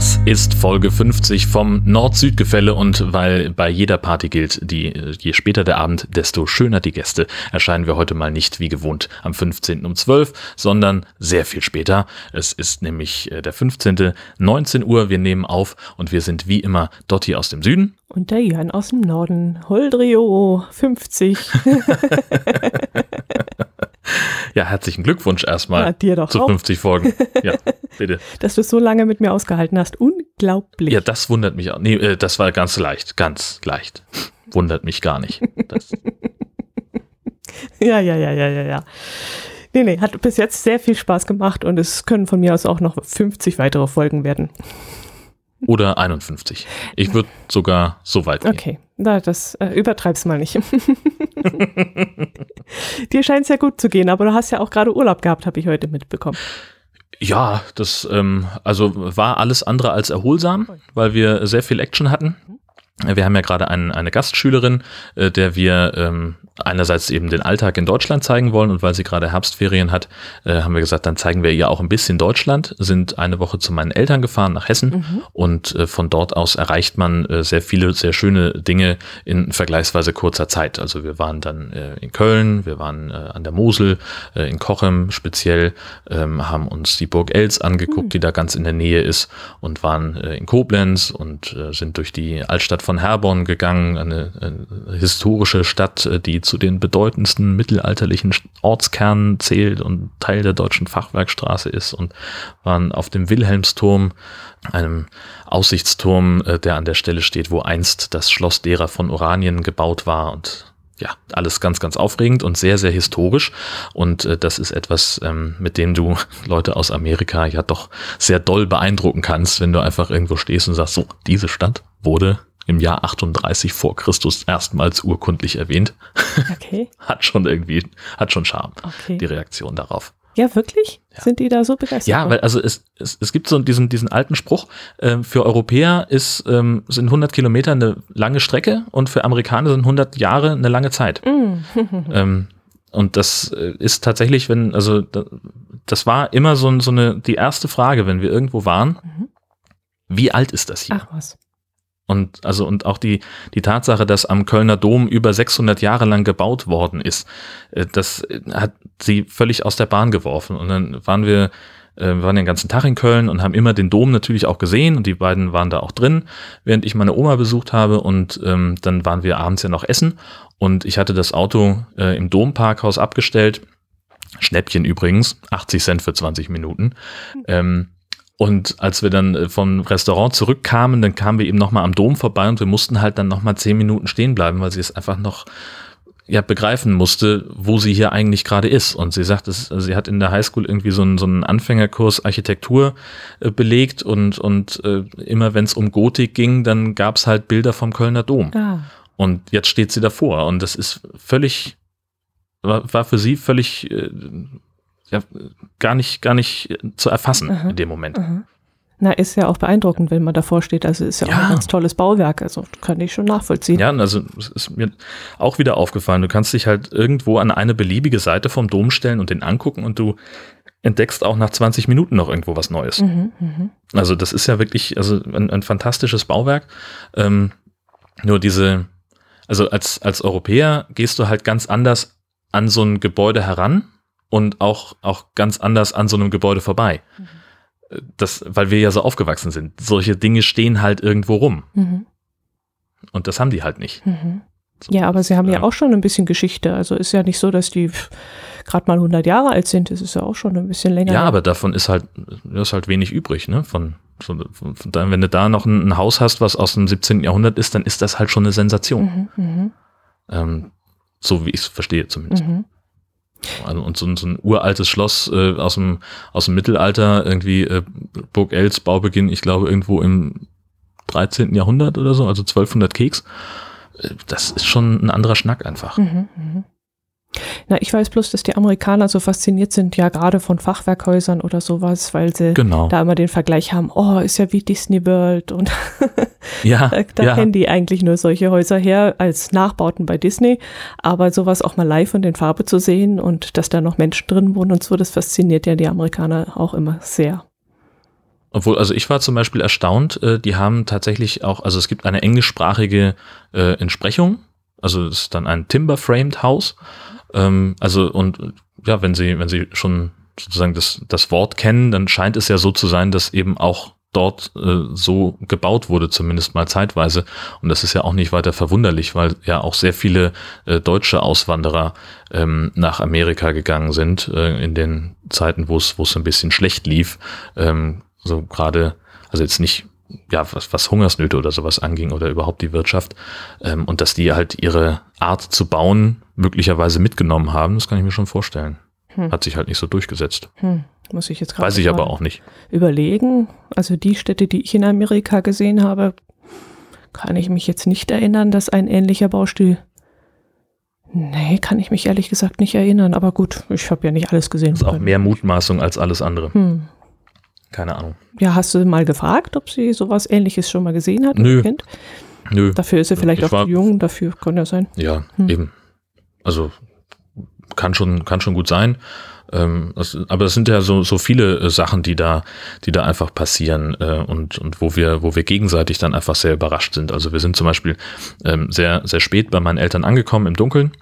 Das ist Folge 50 vom Nord-Süd-Gefälle und weil bei jeder Party gilt, die, je später der Abend, desto schöner die Gäste, erscheinen wir heute mal nicht wie gewohnt am 15. um 12, sondern sehr viel später. Es ist nämlich äh, der 15. 19 Uhr. Wir nehmen auf und wir sind wie immer Dotti aus dem Süden. Und der Jan aus dem Norden. Holdrio 50. Ja, herzlichen Glückwunsch erstmal Ja, dir doch zu auch. 50 Folgen. Ja, bitte. Dass du es so lange mit mir ausgehalten hast. Unglaublich. Ja, das wundert mich auch. Nee, äh, das war ganz leicht, ganz leicht. Wundert mich gar nicht. Ja, ja, ja, ja, ja, ja. Nee, nee, hat bis jetzt sehr viel Spaß gemacht und es können von mir aus auch noch 50 weitere Folgen werden. Oder 51. Ich würde sogar so weit gehen. Okay, na, das äh, übertreib's mal nicht. Dir scheint es ja gut zu gehen, aber du hast ja auch gerade Urlaub gehabt, habe ich heute mitbekommen. Ja, das ähm, also war alles andere als erholsam, weil wir sehr viel Action hatten. Wir haben ja gerade ein, eine Gastschülerin, äh, der wir ähm, einerseits eben den Alltag in Deutschland zeigen wollen und weil sie gerade Herbstferien hat, äh, haben wir gesagt, dann zeigen wir ihr auch ein bisschen Deutschland, sind eine Woche zu meinen Eltern gefahren nach Hessen und äh, von dort aus erreicht man äh, sehr viele, sehr schöne Dinge in vergleichsweise kurzer Zeit. Also wir waren dann äh, in Köln, wir waren äh, an der Mosel, äh, in Kochem speziell, ähm, haben uns die Burg Els angeguckt, die da ganz in der Nähe ist und waren in Koblenz und sind durch die Altstadt von Herborn gegangen, eine, eine historische Stadt, die zu den bedeutendsten mittelalterlichen Ortskernen zählt und Teil der deutschen Fachwerkstraße ist und waren auf dem Wilhelmsturm, einem Aussichtsturm, äh, der an der Stelle steht, wo einst das Schloss derer von Oranien gebaut war und ja, alles ganz, ganz aufregend und sehr, sehr historisch. Und äh, das ist etwas, ähm, mit dem du Leute aus Amerika ja doch sehr doll beeindrucken kannst, wenn du einfach irgendwo stehst und sagst, so, diese Stadt wurde im Jahr 38 vor Christus erstmals urkundlich erwähnt. Okay. hat schon irgendwie, hat schon Charme, Okay. die Reaktion darauf. Ja, wirklich? Sind die da so begeistert? Ja, weil also es, es, es gibt so diesen, diesen alten Spruch, ähm, für Europäer ist, ähm, sind 100 Kilometer eine lange Strecke und für Amerikaner sind 100 Jahre eine lange Zeit. ähm, und das äh, ist tatsächlich, wenn, also da- das war immer so, so eine, die erste Frage, wenn wir irgendwo waren, wie alt ist das hier? Ach was. Und also und auch die die Tatsache, dass am Kölner Dom über 600 Jahre lang gebaut worden ist, äh, das äh, hat sie völlig aus der Bahn geworfen. Und dann waren wir äh, wir waren den ganzen Tag in Köln und haben immer den Dom natürlich auch gesehen und die beiden waren da auch drin, während ich meine Oma besucht habe und ähm, dann waren wir abends ja noch essen und ich hatte das Auto äh, im Domparkhaus abgestellt. Schnäppchen übrigens, 80 Cent für 20 Minuten. Ähm, und als wir dann äh, vom Restaurant zurückkamen, dann kamen wir eben nochmal am Dom vorbei und wir mussten halt dann nochmal zehn Minuten stehen bleiben, weil sie es einfach noch ja, begreifen musste, wo sie hier eigentlich gerade ist. Und sie sagt, es, sie hat in der Highschool irgendwie so einen, so einen Anfängerkurs Architektur äh, belegt und, und äh, immer wenn es um Gotik ging, dann gab es halt Bilder vom Kölner Dom. Ah, Und jetzt steht sie davor und das ist völlig, war, war für sie völlig äh, ja, gar nicht, gar nicht äh, zu erfassen Aha. in dem Moment. na, ist ja auch beeindruckend, wenn man davor steht. Also ist ja, auch Ja. ein ganz tolles Bauwerk. Also kann ich schon nachvollziehen. Ja, also es ist mir auch wieder aufgefallen, du kannst dich halt irgendwo an eine beliebige Seite vom Dom stellen und den angucken und du entdeckst auch nach 20 Minuten noch irgendwo was Neues. Mhm, mhm. Also das ist ja wirklich also ein, ein fantastisches Bauwerk. Ähm, nur diese, also als, als Europäer gehst du halt ganz anders an so ein Gebäude heran und auch, auch ganz anders an so einem Gebäude vorbei. Das, weil wir ja so aufgewachsen sind. Solche Dinge stehen halt irgendwo rum. Mhm. Und das haben die halt nicht. Mhm. So, Ja, aber sie haben ja äh, auch schon ein bisschen Geschichte. Also ist ja nicht so, dass die gerade mal 100 Jahre alt sind. Das ist ja auch schon ein bisschen länger. Ja, aber davon ist halt, ist halt wenig übrig, ne? Von, von, von, von wenn du da noch ein, ein Haus hast, was aus dem 17. Jahrhundert ist, dann ist das halt schon eine Sensation. Mhm, mhm, Ähm, so wie ich es verstehe zumindest. mhm. Also, und so, ein- so ein uraltes Schloss äh, aus, dem, aus dem Mittelalter, irgendwie äh, Burg Els, Baubeginn, ich glaube irgendwo im 13. Jahrhundert oder so, also 1200 Keks. Äh, Das ist schon ein anderer Schnack einfach. Mhm, mhm. Na, ich weiß bloß, dass die Amerikaner so fasziniert sind, ja gerade von Fachwerkhäusern oder sowas, weil sie Genau. da immer den Vergleich haben, oh, ist ja wie Disney World und ja, da, da ja. kennen die eigentlich nur solche Häuser her als Nachbauten bei Disney, aber sowas auch mal live und in Farbe zu sehen und dass da noch Menschen drin wohnen und so, das fasziniert ja die Amerikaner auch immer sehr. Obwohl, also ich war zum Beispiel erstaunt, äh, die haben tatsächlich auch, also es gibt eine englischsprachige äh, Entsprechung, also es ist dann ein Timber-Framed Haus. Ähm, also und ja, wenn Sie, wenn Sie schon sozusagen das, das Wort kennen, dann scheint es ja so zu sein, dass eben auch dort äh, so gebaut wurde, zumindest mal zeitweise. Und das ist ja auch nicht weiter verwunderlich, weil ja auch sehr viele äh, deutsche Auswanderer ähm, nach Amerika gegangen sind äh, in den Zeiten, wo es wo es ein bisschen schlecht lief. Ähm, so gerade, also jetzt nicht ja, was, was Hungersnöte oder sowas anging oder überhaupt die Wirtschaft. Ähm, und dass die halt ihre Art zu bauen möglicherweise mitgenommen haben, das kann ich mir schon vorstellen. Hm. Hat sich halt nicht so durchgesetzt. Hm. Muss ich jetzt gerade Weiß ich aber auch nicht. Überlegen. Also die Städte, die ich in Amerika gesehen habe, kann ich mich jetzt nicht erinnern, dass ein ähnlicher Baustil. Nee, kann ich mich ehrlich gesagt nicht erinnern. Aber gut, ich habe ja nicht alles gesehen. Das ist auch mehr Mutmaßung als alles andere. Hm. Keine Ahnung. Ja, hast du mal gefragt, ob sie sowas ähnliches schon mal gesehen hat? Nö. Kind? Nö. Dafür ist sie vielleicht Ich auch jung, dafür kann ja sein. Ja, Hm. eben. Also kann schon, kann schon gut sein. Ähm, das, aber es sind ja so, so viele äh, Sachen, die da, die da einfach passieren äh, und, und wo wir, wo wir gegenseitig dann einfach sehr überrascht sind. Also wir sind zum Beispiel ähm, sehr, sehr spät bei meinen Eltern angekommen im Dunkeln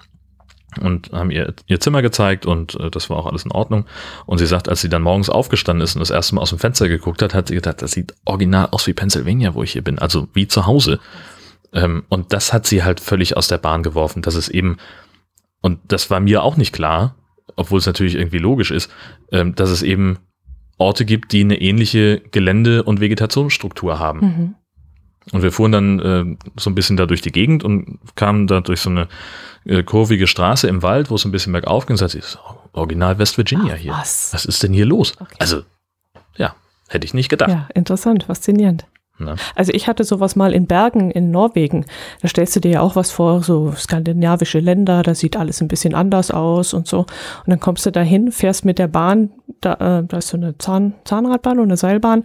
und haben ihr, ihr Zimmer gezeigt und äh, das war auch alles in Ordnung. Und sie sagt, als sie dann morgens aufgestanden ist und das erste Mal aus dem Fenster geguckt hat, hat sie gedacht, das sieht original aus wie Pennsylvania, wo ich hier bin, also wie zu Hause. Ähm, und das hat sie halt völlig aus der Bahn geworfen, dass es eben, und das war mir auch nicht klar, obwohl es natürlich irgendwie logisch ist, ähm, dass es eben Orte gibt, die eine ähnliche Gelände- und Vegetationsstruktur haben. Mhm. Und wir fuhren dann äh, so ein bisschen da durch die Gegend und kamen da durch so eine äh, kurvige Straße im Wald, wo es ein bisschen bergauf ging und sagte, ist original West Virginia hier. Was? Was ist denn hier los? Okay. Also, ja, hätte ich nicht gedacht. Ja, interessant, faszinierend. Ne? Also ich hatte sowas mal in Bergen in Norwegen. Da stellst du dir ja auch was vor, so skandinavische Länder, da sieht alles ein bisschen anders aus und so. Und dann kommst du dahin, fährst mit der Bahn, da, äh, da ist so eine Zahn, Zahnradbahn und eine Seilbahn,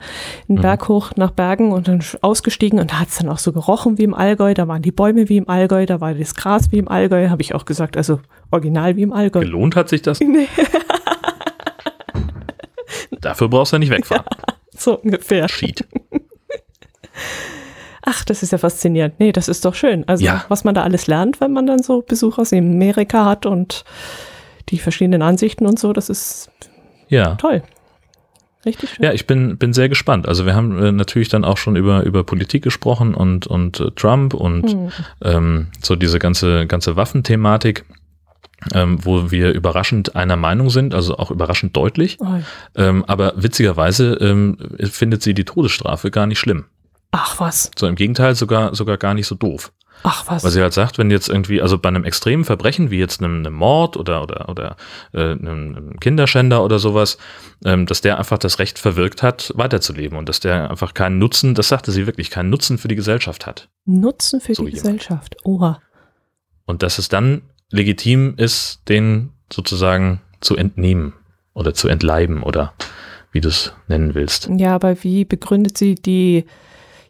einen Mhm. Berg hoch nach Bergen und dann ausgestiegen und da hat es dann auch so gerochen wie im Allgäu, da waren die Bäume wie im Allgäu, da war das Gras wie im Allgäu, habe ich auch gesagt, also original wie im Allgäu. Gelohnt hat sich das? Nee. Dafür brauchst du ja nicht wegfahren. So ungefähr. Cheat. Ach, das ist ja faszinierend. Nee, das ist doch schön. Also, Ja. was man da alles lernt, wenn man dann so Besuch aus Amerika hat und die verschiedenen Ansichten und so, das ist Ja. toll. Richtig schön. Ja, ich bin, bin sehr gespannt. Also wir haben äh, natürlich dann auch schon über, über Politik gesprochen und, und äh, Trump und Hm. ähm, so diese ganze, ganze Waffenthematik, ähm, wo wir überraschend einer Meinung sind, also auch überraschend deutlich. Oh, Ähm, aber witzigerweise ähm, findet sie die Todesstrafe gar nicht schlimm. Ach was, So im Gegenteil, sogar, sogar gar nicht so doof. ach was. Weil sie halt sagt, wenn jetzt irgendwie, also bei einem extremen Verbrechen wie jetzt einem, einem Mord oder, oder, oder äh, einem, Kinderschänder oder sowas, ähm, dass der einfach das Recht verwirkt hat, weiterzuleben und dass der einfach keinen Nutzen, das sagte sie wirklich, keinen Nutzen für die Gesellschaft hat. Nutzen für So die jemand. Gesellschaft. Oha. Und dass es dann legitim ist, den sozusagen zu entnehmen oder zu entleiben oder wie du es nennen willst. Ja, aber wie begründet sie die,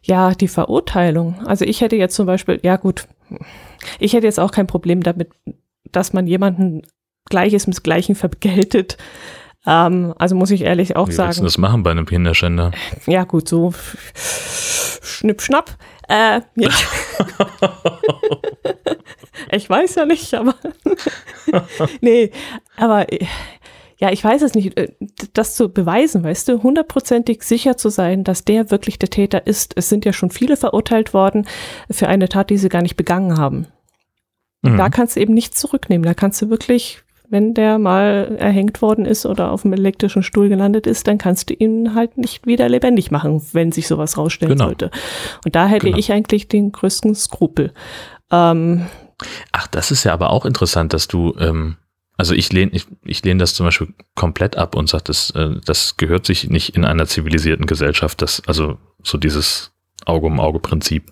ja, die Verurteilung? Also ich hätte jetzt zum Beispiel, ja gut, ich hätte jetzt auch kein Problem damit, dass man jemanden Gleiches mit Gleichen vergeltet. Ähm, also muss ich ehrlich auch Wie sagen, das machen bei einem Kinderschänder? ja gut, so schnipp, schnapp. Äh, ja. ich weiß ja nicht, aber nee, aber äh, ja, ich weiß es nicht, äh, das zu beweisen, weißt du, hundertprozentig sicher zu sein, dass der wirklich der Täter ist. Es sind ja schon viele verurteilt worden für eine Tat, die sie gar nicht begangen haben. Mhm. Da kannst du eben nichts zurücknehmen. Da kannst du wirklich, wenn der mal erhängt worden ist oder auf dem elektrischen Stuhl gelandet ist, dann kannst du ihn halt nicht wieder lebendig machen, wenn sich sowas rausstellen Genau. sollte. Und da hätte Genau. ich eigentlich den größten Skrupel. Ähm, Ach, das ist ja aber auch interessant, dass du, ähm, also ich lehne ich, ich lehne das zum Beispiel komplett ab und sage, das, äh, das gehört sich nicht in einer zivilisierten Gesellschaft, das, also so dieses Auge um Auge Prinzip.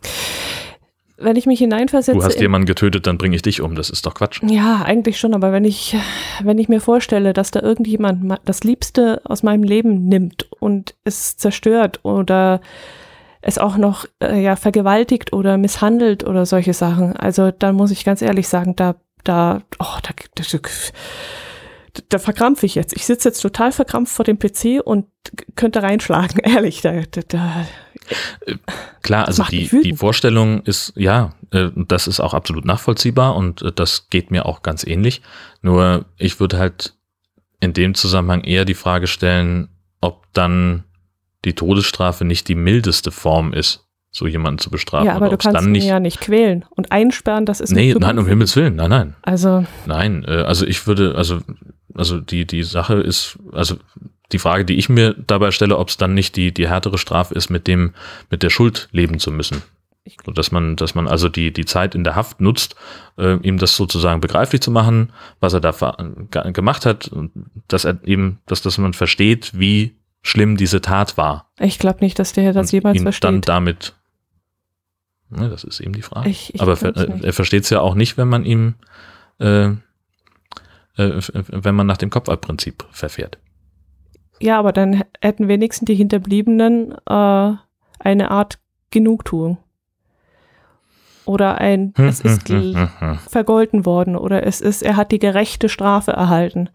wenn ich mich hineinversetze. Du hast jemanden getötet, dann bringe ich dich um. Das ist doch Quatsch. Ja, eigentlich schon, aber wenn ich, wenn ich mir vorstelle, dass da irgendjemand ma- das Liebste aus meinem Leben nimmt und es zerstört oder es auch noch äh, ja, vergewaltigt oder misshandelt oder solche Sachen, also dann muss ich ganz ehrlich sagen, da, da, oh, da, das, da verkrampfe ich jetzt. Ich sitze jetzt total verkrampft vor dem PC und könnte reinschlagen, ehrlich. Da, da, da. Klar, also die, die Vorstellung ist, ja, äh, das ist auch absolut nachvollziehbar und äh, das geht mir auch ganz ähnlich. Nur ich würde halt in dem Zusammenhang eher die Frage stellen, ob dann die Todesstrafe nicht die mildeste Form ist, so jemanden zu bestrafen. Ja, aber du kannst ihn nicht, ja nicht quälen und einsperren, das ist Nee, nein, um Himmels Willen, nein, nein. Also. Nein, äh, also ich würde, also, also die, die Sache ist, also die Frage, die ich mir dabei stelle, ob es dann nicht die, die härtere Strafe ist, mit dem, mit der Schuld leben zu müssen. So, dass man, dass man also die, die Zeit in der Haft nutzt, äh, ihm das sozusagen begreiflich zu machen, was er da gemacht hat, dass er eben, dass, dass man versteht, wie schlimm diese Tat war. Ich glaube nicht, dass der das jemals ihn versteht. dann damit, ne, das ist eben die Frage. Ich, ich Aber ver, er versteht es ja auch nicht, wenn man ihm, äh, äh, wenn man nach dem Kopfabprinzip verfährt. Ja, aber dann hätten wenigstens die Hinterbliebenen äh, eine Art Genugtuung. Oder ein, hm, es ist hm, hm, vergolten worden oder es ist, er hat die gerechte Strafe erhalten.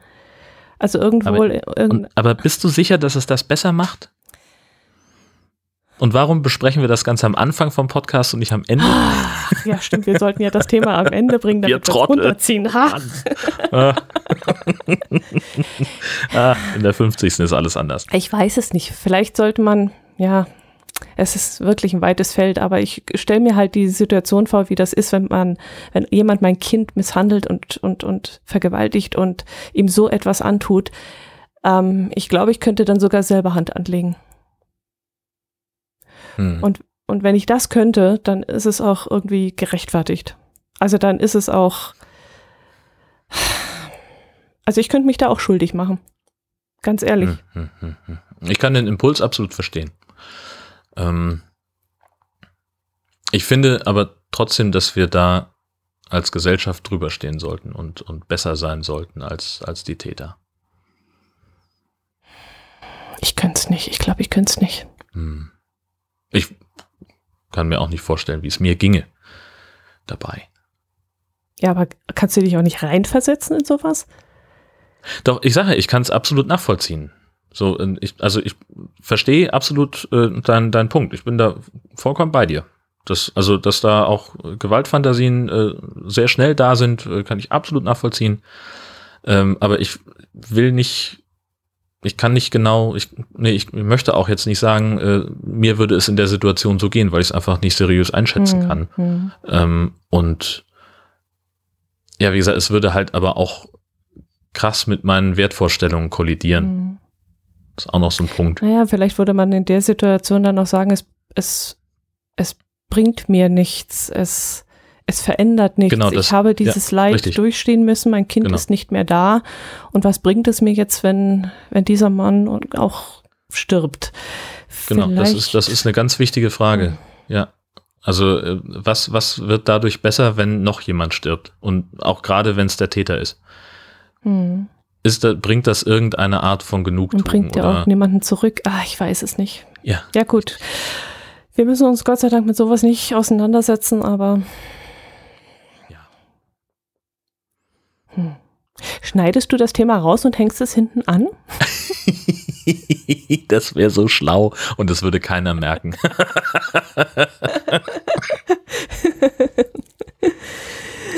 Also irgendwo. Aber, irgend aber bist du sicher, dass es das besser macht? Und warum besprechen wir das Ganze am Anfang vom Podcast und nicht am Ende? Ach, ja, stimmt. Wir sollten ja das Thema am Ende bringen, damit wir es runterziehen. Ha. ah, in der 50. ist alles anders. Ich weiß es nicht. Vielleicht sollte man, ja, es ist wirklich ein weites Feld, aber ich stelle mir halt die Situation vor, wie das ist, wenn man, wenn jemand mein Kind misshandelt und, und, und vergewaltigt und ihm so etwas antut. Ähm, ich glaube, ich könnte dann sogar selber Hand anlegen. Hm. Und, und wenn ich das könnte, dann ist es auch irgendwie gerechtfertigt. Also dann ist es auch, also ich könnte mich da auch schuldig machen. Ganz ehrlich. Hm, hm, hm, ich kann den Impuls absolut verstehen. Ähm, ich finde aber trotzdem, dass wir da als Gesellschaft drüber stehen sollten und, und besser sein sollten als, als die Täter. Ich könnte es nicht. Ich glaube, ich könnte es nicht. Hm. Ich kann mir auch nicht vorstellen, wie es mir ginge dabei. Ja, aber kannst du dich auch nicht reinversetzen in sowas? Doch, ich sage, ich kann es absolut nachvollziehen. So, ich, also ich verstehe absolut äh, deinen dein Punkt. Ich bin da vollkommen bei dir. Das, also, dass da auch Gewaltfantasien äh, sehr schnell da sind, äh, kann ich absolut nachvollziehen. Ähm, aber ich will nicht, ich kann nicht genau, ich, nee, ich möchte auch jetzt nicht sagen, äh, mir würde es in der Situation so gehen, weil ich es einfach nicht seriös einschätzen mhm. kann. Mhm. Ähm, und ja, wie gesagt, es würde halt aber auch krass mit meinen Wertvorstellungen kollidieren. Mhm. Das ist auch noch so ein Punkt. Naja, vielleicht würde man in der Situation dann noch sagen, es, es, es bringt mir nichts, es, es verändert nichts. Genau, das, ich habe dieses ja, Leid richtig. durchstehen müssen, mein Kind genau. ist nicht mehr da. Und was bringt es mir jetzt, wenn, wenn dieser Mann auch stirbt? Genau, das ist, das ist eine ganz wichtige Frage. Hm. Ja. Also, äh, was, was wird dadurch besser, wenn noch jemand stirbt? Und auch gerade, wenn es der Täter ist. Hm. Ist bringt das irgendeine Art von Genugtuung? Und bringt ja auch niemanden zurück? Ah, ich weiß es nicht. Ja. Ja, gut. Wir müssen uns Gott sei Dank mit sowas nicht auseinandersetzen, aber. Ja. Hm. Schneidest du das Thema raus und hängst es hinten an? das wäre so schlau und das würde keiner merken.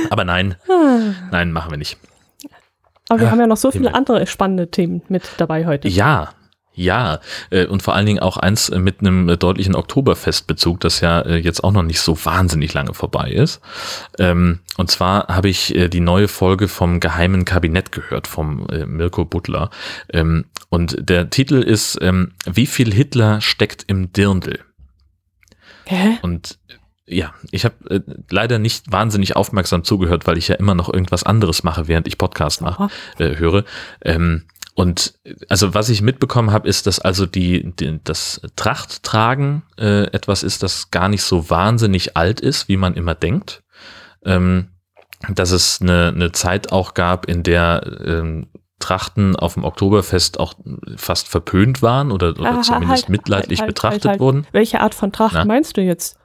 Aber nein, ah. nein, machen wir nicht. Aber wir haben ja noch so viele andere spannende Themen mit dabei heute. Ja, ja, äh, und vor allen Dingen auch eins äh, mit einem äh, deutlichen Oktoberfestbezug, das ja jetzt auch noch nicht so wahnsinnig lange vorbei ist. Ähm, und zwar habe ich die neue Folge vom Geheimen Kabinett gehört, vom Mirko Butler. Ähm, und der Titel ist ähm, Wie viel Hitler steckt im Dirndl? Hä? Und ja, ich habe äh, leider nicht wahnsinnig aufmerksam zugehört, weil ich ja immer noch irgendwas anderes mache, während ich Podcast mache, äh, höre. Ähm, und also was ich mitbekommen habe, ist, dass also die, die das Trachttragen äh, etwas ist, das gar nicht so wahnsinnig alt ist, wie man immer denkt. Ähm, dass es eine, eine Zeit auch gab, in der ähm, Trachten auf dem Oktoberfest auch fast verpönt waren oder, oder ah, zumindest halt, mitleidlich halt, halt, betrachtet halt, halt. wurden. Welche Art von Tracht Na? meinst du jetzt?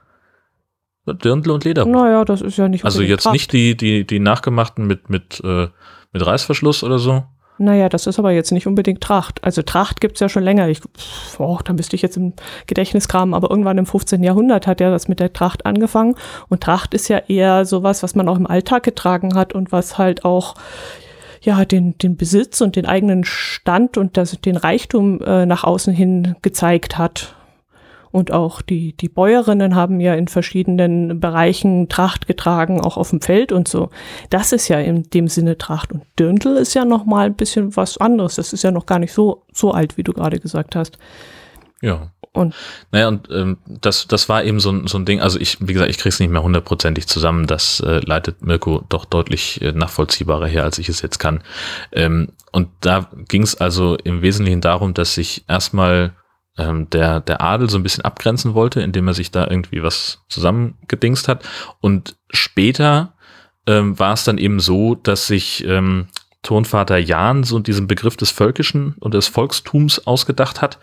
Dirndl und Lederhose. Naja, das ist ja nicht Also jetzt Tracht. nicht die, die, die nachgemachten mit, mit, äh, mit Reißverschluss oder so. Naja, das ist aber jetzt nicht unbedingt Tracht. Also Tracht gibt's ja schon länger. Ich, oh, da müsste ich jetzt im Gedächtnis kramen, aber irgendwann im 15. Jahrhundert hat ja das mit der Tracht angefangen. Und Tracht ist ja eher sowas, was man auch im Alltag getragen hat und was halt auch ja, den, den Besitz und den eigenen Stand und das, den Reichtum äh, nach außen hin gezeigt hat. Und auch die, die Bäuerinnen haben ja in verschiedenen Bereichen Tracht getragen, auch auf dem Feld und so. Das ist ja in dem Sinne Tracht. Und Dirndl ist ja noch mal ein bisschen was anderes. Das ist ja noch gar nicht so, so alt, wie du gerade gesagt hast. Ja. Und naja, und ähm, das, das war eben so ein, so ein Ding, also ich, wie gesagt, ich krieg's nicht mehr hundertprozentig zusammen, das äh, leitet Mirko doch deutlich äh, nachvollziehbarer her, als ich es jetzt kann. Ähm, und da ging es also im Wesentlichen darum, dass sich erstmal ähm, der, der Adel so ein bisschen abgrenzen wollte, indem er sich da irgendwie was zusammengedingst hat. Und später ähm, war es dann eben so, dass sich ähm, Turnvater Jan so diesen Begriff des Völkischen und des Volkstums ausgedacht hat.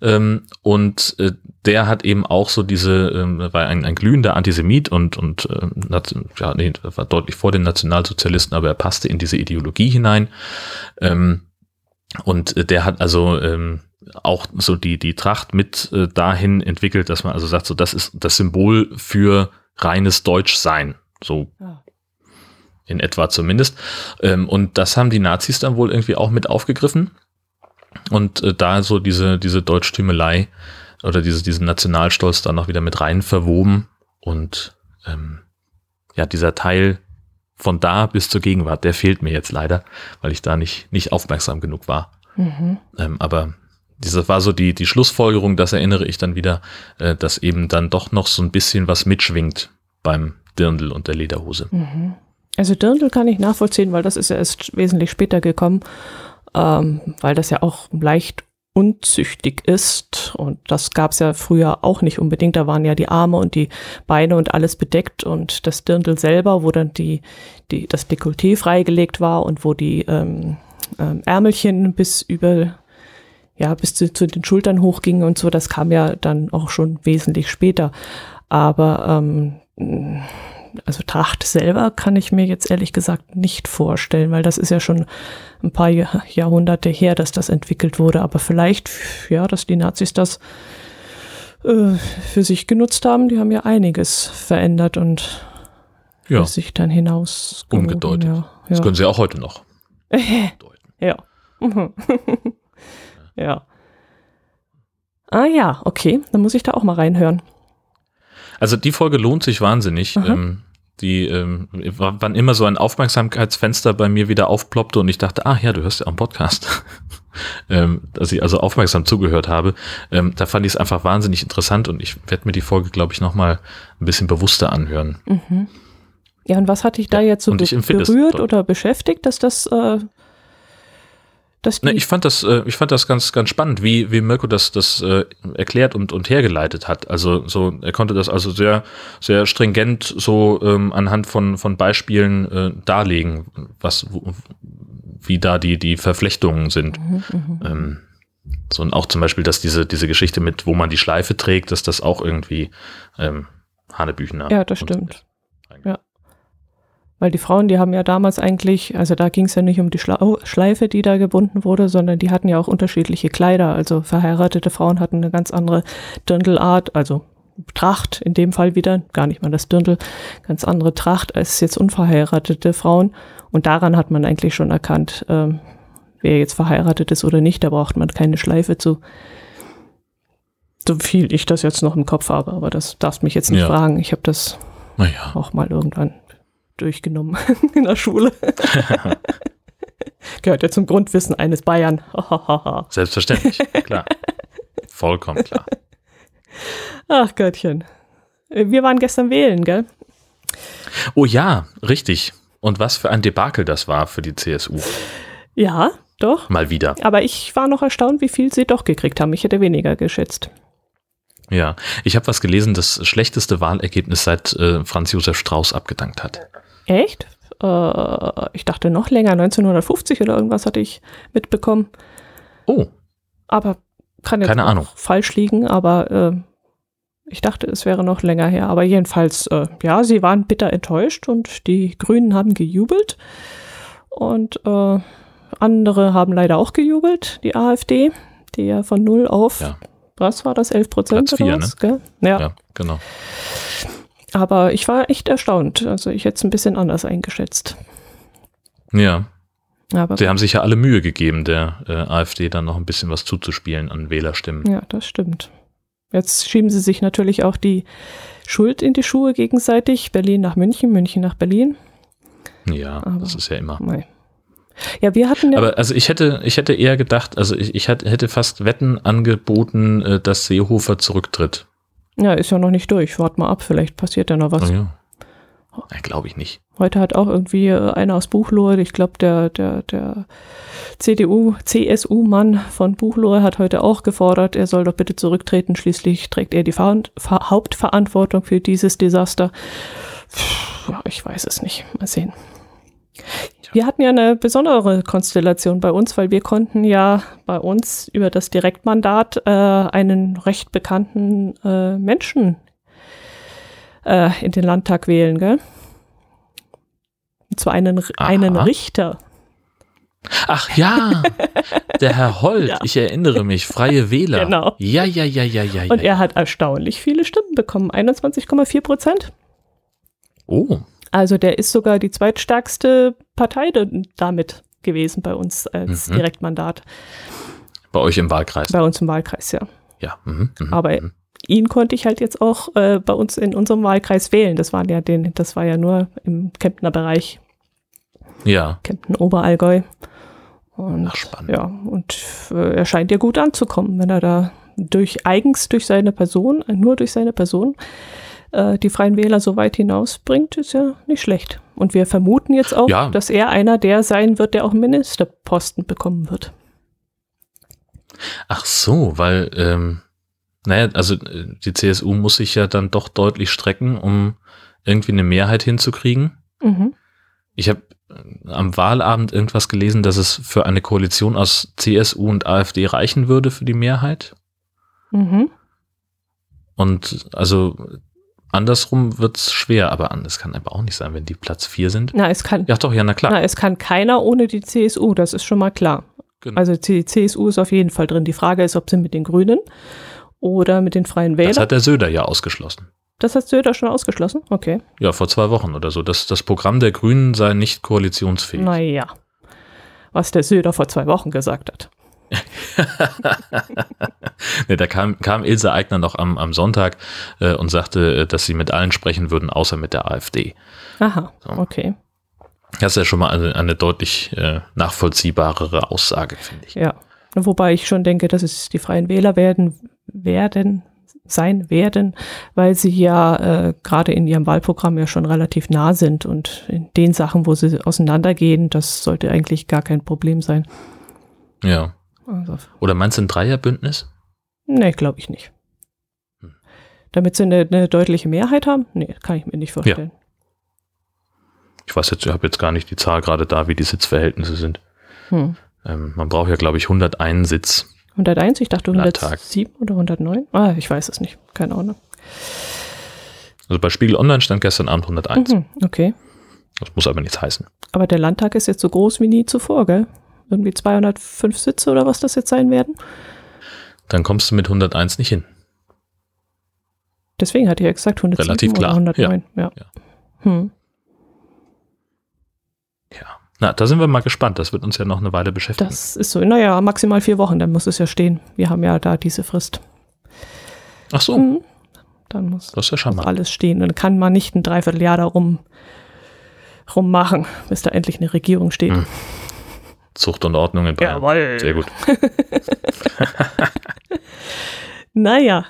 Ähm, und äh, der hat eben auch so diese, ähm, war ein, ein glühender Antisemit und, und ähm, ja, nee, war deutlich vor den Nationalsozialisten, aber er passte in diese Ideologie hinein. Ähm, und der hat also ähm, auch so die, die Tracht mit äh, dahin entwickelt, dass man also sagt, so das ist das Symbol für reines Deutschsein. So ja. in etwa zumindest. Ähm, und das haben die Nazis dann wohl irgendwie auch mit aufgegriffen. Und äh, da so diese, diese Deutschtümelei oder diese, diesen Nationalstolz dann noch wieder mit rein verwoben. Und ähm, ja, dieser Teil von da bis zur Gegenwart, der fehlt mir jetzt leider, weil ich da nicht, nicht aufmerksam genug war. Mhm. Ähm, aber das war so die, die Schlussfolgerung, das erinnere ich dann wieder, äh, dass eben dann doch noch so ein bisschen was mitschwingt beim Dirndl und der Lederhose. Mhm. Also Dirndl kann ich nachvollziehen, weil das ist ja erst wesentlich später gekommen, ähm, weil das ja auch leicht unzüchtig ist. Und das gab es ja früher auch nicht unbedingt. Da waren ja die Arme und die Beine und alles bedeckt und das Dirndl selber, wo dann die, die, das Dekolleté freigelegt war und wo die ähm, ähm, Ärmelchen bis über ja, bis zu, zu den Schultern hochgingen und so, das kam ja dann auch schon wesentlich später. Aber ähm, also Tracht selber kann ich mir jetzt ehrlich gesagt nicht vorstellen, weil das ist ja schon ein paar Jahrhunderte her, dass das entwickelt wurde. Aber vielleicht, ja, dass die Nazis das äh, für sich genutzt haben, die haben ja einiges verändert und ja. sich dann hinaus umgedeutet. Ja, ja. Das können sie auch heute noch. ja. Ja. Ah ja, okay, dann muss ich da auch mal reinhören. Also die Folge lohnt sich wahnsinnig. Ähm, die, ähm, wann immer so ein Aufmerksamkeitsfenster bei mir wieder aufploppte und ich dachte, ah ja, du hörst ja auch einen Podcast, ähm, dass ich also aufmerksam zugehört habe, ähm, da fand ich es einfach wahnsinnig interessant und ich werde mir die Folge, glaube ich, nochmal ein bisschen bewusster anhören. Mhm. Ja, und was hat dich da ja, jetzt so berührt oder beschäftigt, dass das äh, Ne, ich fand das, äh, ich fand das ganz, ganz spannend, wie, wie Mirko das, das äh, erklärt und, und hergeleitet hat. Also so, er konnte das also sehr, sehr stringent so ähm, anhand von, von Beispielen äh, darlegen, was, wo, wie da die, die Verflechtungen sind. Mhm, mhm, ähm, so und auch zum Beispiel, dass diese, diese Geschichte mit, wo man die Schleife trägt, dass das auch irgendwie ähm, Hanebüchener. Ja, das stimmt. Ja. Weil die Frauen, die haben ja damals eigentlich, also da ging es ja nicht um die Schleife, die da gebunden wurde, sondern die hatten ja auch unterschiedliche Kleider. Also verheiratete Frauen hatten eine ganz andere Dirndlart, also Tracht in dem Fall wieder, gar nicht mal das Dirndl, ganz andere Tracht als jetzt unverheiratete Frauen. Und daran hat man eigentlich schon erkannt, ähm, wer jetzt verheiratet ist oder nicht. Da braucht man keine Schleife zu. So viel ich das jetzt noch im Kopf habe, aber das darfst mich jetzt nicht ja. fragen. Ich habe das ja. auch mal irgendwann durchgenommen in der Schule. Gehört ja zum Grundwissen eines Bayern. Selbstverständlich, klar. Vollkommen klar. Ach Göttchen. Wir waren gestern wählen, gell? Oh ja, richtig. Und was für ein Debakel das war für die CSU. Ja, doch. Mal wieder. Aber ich war noch erstaunt, wie viel sie doch gekriegt haben. Ich hätte weniger geschätzt. Ja, ich habe was gelesen, das schlechteste Wahlergebnis seit äh, Franz Josef Strauß abgedankt hat. Echt? Äh, ich dachte noch länger, 1950 oder irgendwas hatte ich mitbekommen. Oh. Aber kann jetzt Keine Ahnung. falsch liegen, aber äh, ich dachte, es wäre noch länger her. Aber jedenfalls, äh, ja, sie waren bitter enttäuscht und die Grünen haben gejubelt. Und äh, andere haben leider auch gejubelt, die AfD, die ja von null auf, Ja. was war das, 11 Prozent Platz vier? Gell? Ja. Ja, genau. Aber ich war echt erstaunt. Also ich hätte es ein bisschen anders eingeschätzt. Ja, Aber sie haben sich ja alle Mühe gegeben, der äh, AfD dann noch ein bisschen was zuzuspielen an Wählerstimmen. ja, das stimmt. Jetzt schieben sie sich natürlich auch die Schuld in die Schuhe gegenseitig. Berlin nach München, München nach Berlin. Ja, Aber- das ist ja immer. Mei. Ja, wir hatten ja. Aber also ich hätte, ich hätte eher gedacht, also ich, ich hätte hätte fast Wetten angeboten, äh, dass Seehofer zurücktritt. Ja, ist ja noch nicht durch. Wart mal ab, vielleicht passiert ja noch was. Oh ja. ja Glaube ich nicht. Heute hat auch irgendwie äh, einer aus Buchloe, ich glaube, der, der, der CDU, CSU-Mann von Buchloe hat heute auch gefordert, er soll doch bitte zurücktreten. Schließlich trägt er die Ver Ver Hauptverantwortung für dieses Desaster. Ja, ich weiß es nicht. Mal sehen. Wir hatten ja eine besondere Konstellation bei uns, weil wir konnten ja bei uns über das Direktmandat äh, einen recht bekannten äh, Menschen äh, in den Landtag wählen, gell? Und zwar einen, einen. Richter. Ach ja, der Herr Holt, Ja. ich erinnere mich, Freie Wähler. Genau. Ja, ja, ja, ja, ja. Und ja. er hat erstaunlich viele Stimmen bekommen, 21,4 Prozent. Oh, Also der ist sogar die zweitstärkste Partei da- damit gewesen bei uns als Mhm. Direktmandat, bei euch im Wahlkreis. bei uns im Wahlkreis, ja. Ja. Mhm, mhm, Aber mhm. ihn konnte ich halt jetzt auch äh, bei uns in unserem Wahlkreis wählen. Das waren ja den, das war ja nur im Kemptner Bereich, Ja, Kempten Oberallgäu. Und Ach, spannend. ja, und äh, er scheint ja gut anzukommen, wenn er da durch eigens durch seine Person, nur durch seine Person, äh, die Freien Wähler so weit hinausbringt, ist ja nicht schlecht. Und wir vermuten jetzt auch, Ja. dass er einer der sein wird, der auch einen Ministerposten bekommen wird. Ach so, weil, ähm, naja, also äh, die CSU muss sich ja dann doch deutlich strecken, um irgendwie eine Mehrheit hinzukriegen. Mhm. Ich habe am Wahlabend irgendwas gelesen, dass es für eine Koalition aus CSU und AfD reichen würde für die Mehrheit. Mhm. Und also andersrum wird's schwer, aber anders kann aber auch nicht sein, wenn die Platz vier sind. Na, es kann, Ja, doch, ja, na klar. na, es kann keiner ohne die CSU, das ist schon mal klar. Genau. Also die CSU ist auf jeden Fall drin. Die Frage ist, ob sie mit den Grünen oder mit den Freien das Wählern. hat der Söder ja ausgeschlossen. Das du da schon ausgeschlossen? Okay. Ja, vor zwei Wochen oder so. Das, das Programm der Grünen sei nicht koalitionsfähig. Naja, was der Söder vor zwei Wochen gesagt hat. nee, da kam, kam Ilse Aigner noch am, am Sonntag äh, und sagte, äh, dass sie mit allen sprechen würden, außer mit der AfD. Aha, So. okay. Das ist ja schon mal eine, eine deutlich äh, nachvollziehbarere Aussage, finde ich. Ja. Wobei ich schon denke, dass es die Freien Wähler werden, werden, sein werden, weil sie ja äh, gerade in ihrem Wahlprogramm ja schon relativ nah sind und in den Sachen, wo sie auseinandergehen, das sollte eigentlich gar kein Problem sein. Ja. Also, Oder meinst du ein Dreierbündnis? nee, glaube ich nicht. Hm. Damit sie eine, eine deutliche Mehrheit haben? Nee, kann ich mir nicht vorstellen. Ich weiß jetzt, ich habe jetzt gar nicht die Zahl gerade da, wie die Sitzverhältnisse sind. Hm. Ähm, man braucht ja, glaube ich, 101 Sitz. 101, ich dachte Landtag. 107 oder 109? Ah, ich weiß es nicht. Keine Ahnung. Also bei Spiegel Online stand gestern Abend 101. Mhm, okay. Das muss aber nichts heißen. Aber der Landtag ist jetzt so groß wie nie zuvor, gell? Irgendwie 205 Sitze oder was das jetzt sein werden. Dann kommst du mit 101 nicht hin. Deswegen hatte ich ja gesagt 107 Relativ klar, oder 109. Ja. ja. Hm. Ja. Na, da sind wir mal gespannt. Das wird uns ja noch eine Weile beschäftigen. Das ist so, naja, maximal vier Wochen, dann muss es ja stehen. Wir haben ja da diese Frist. Ach so, Hm. Dann muss das ist ja charmant. alles stehen. Dann kann man nicht ein Dreivierteljahr da rum, rummachen, bis da endlich eine Regierung steht. Hm. Zucht und Ordnung in Bayern. Jawohl. Sehr gut. Naja,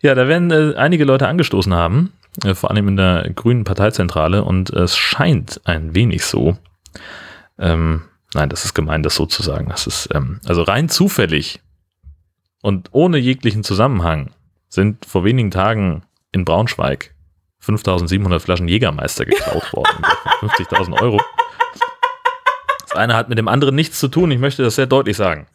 Ja, da werden äh, einige Leute angestoßen haben, äh, vor allem in der grünen Parteizentrale, und es scheint ein wenig so. Ähm, nein, das ist gemein, das so zu sagen. Das ist ähm, also rein zufällig und ohne jeglichen Zusammenhang sind vor wenigen Tagen in Braunschweig 5700 Flaschen Jägermeister geklaut worden. für 50.000 Euro. Das eine hat mit dem anderen nichts zu tun. Ich möchte das sehr deutlich sagen.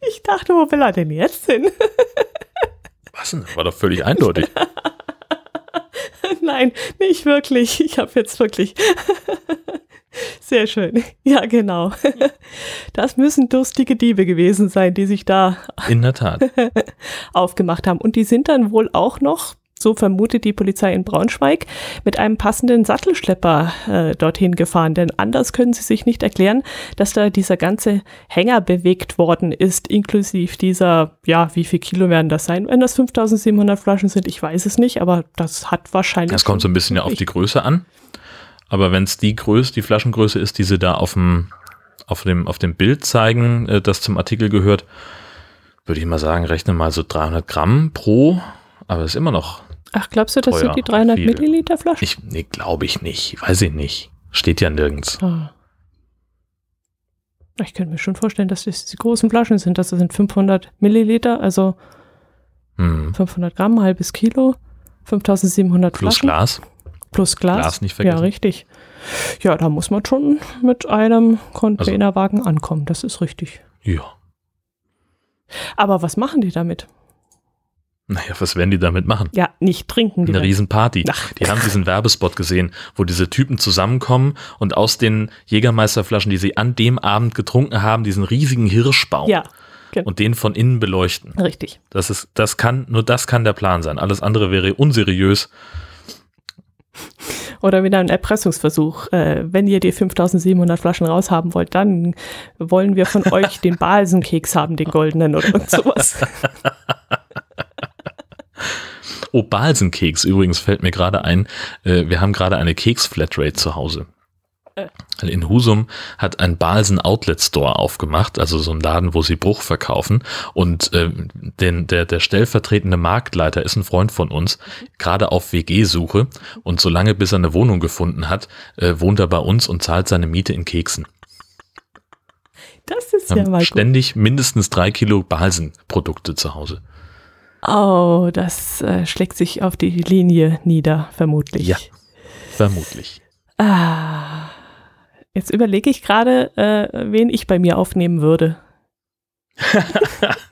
ich dachte, wo will er denn jetzt hin? Was denn? War doch völlig eindeutig. Nein, nein, nicht wirklich. Ich habe jetzt wirklich. Sehr schön. Ja, genau. Das müssen durstige Diebe gewesen sein, die sich da In der Tat. aufgemacht haben. Und die sind dann wohl auch noch, so vermutet die Polizei in Braunschweig, mit einem passenden Sattelschlepper äh, dorthin gefahren. Denn anders können sie sich nicht erklären, dass da dieser ganze Hänger bewegt worden ist, inklusive dieser, ja, wie viel Kilo werden das sein? Wenn das 5700 Flaschen sind, ich weiß es nicht, aber das hat wahrscheinlich. Das kommt so ein bisschen ja auf die Größe an. Aber wenn es die Größe, die Flaschengröße ist, die sie da auf dem, auf dem, auf dem Bild zeigen, äh, das zum Artikel gehört, würde ich mal sagen, rechne mal so 300 Gramm pro, aber ist immer noch. Ach, glaubst du, das sind die 300 viel. Milliliter Flaschen? Ich, nee, glaube ich nicht. Weiß ich nicht. Steht ja nirgends. Ah. Ich könnte mir schon vorstellen, dass das die großen Flaschen sind. Das sind 500 Milliliter, also Hm. 500 Gramm, ein halbes Kilo, 5700 Plus Flaschen. Glas. Plus Glas. Glas nicht Ja, vergessen. richtig. Ja, da muss man schon mit einem Containerwagen ankommen. Das ist richtig. Ja. Aber was machen die damit? Naja, was werden die damit machen? Ja, nicht trinken die. Eine. Riesenparty. Ach. Die haben diesen Werbespot gesehen, wo diese Typen zusammenkommen und aus den Jägermeisterflaschen, die sie an dem Abend getrunken haben, diesen riesigen Hirsch bauen Ja, genau. und den von innen beleuchten. richtig. Das ist, das kann, nur das kann der Plan sein. Alles andere wäre unseriös. Oder wieder ein Erpressungsversuch. Äh, wenn ihr die 5700 Flaschen raushaben wollt, dann wollen wir von euch den Balsenkeks haben, den goldenen oder sowas. Oh, Balsenkeks übrigens fällt mir gerade ein. Äh, wir haben gerade eine Keks-Flatrate zu Hause. Äh. In Husum hat ein Balsen Outlet Store aufgemacht, also so ein Laden, wo sie Bruch verkaufen. Und äh, den, der, der stellvertretende Marktleiter ist ein Freund von uns, gerade auf WG-Suche. Und solange bis er eine Wohnung gefunden hat, äh, wohnt er bei uns und zahlt seine Miete in Keksen. Das ist ja mal gut. ständig mindestens drei Kilo Balsen-Produkte zu Hause. Oh, das äh, schlägt sich auf die Linie nieder, vermutlich. Ja. Vermutlich. Ah, jetzt überlege ich gerade, äh, wen ich bei mir aufnehmen würde.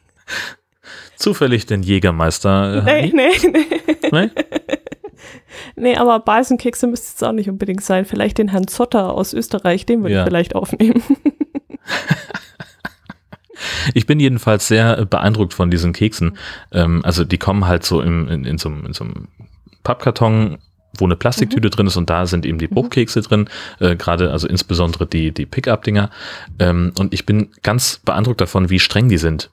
Zufällig den Jägermeister. Äh, Nee, nee, nee. Nee? Nee, aber Balsenkekse müsste es auch nicht unbedingt sein. Vielleicht den Herrn Zotter aus Österreich, den würde Ja. ich vielleicht aufnehmen. Ich bin jedenfalls sehr äh, beeindruckt von diesen Keksen. Ähm, also die kommen halt so im, in, in, so einem, in so einem Pappkarton, wo eine Plastiktüte drin ist und da sind eben die Bruchkekse drin, äh, gerade also insbesondere die, die Pickup-Dinger. Ähm, und ich bin ganz beeindruckt davon, wie streng die sind?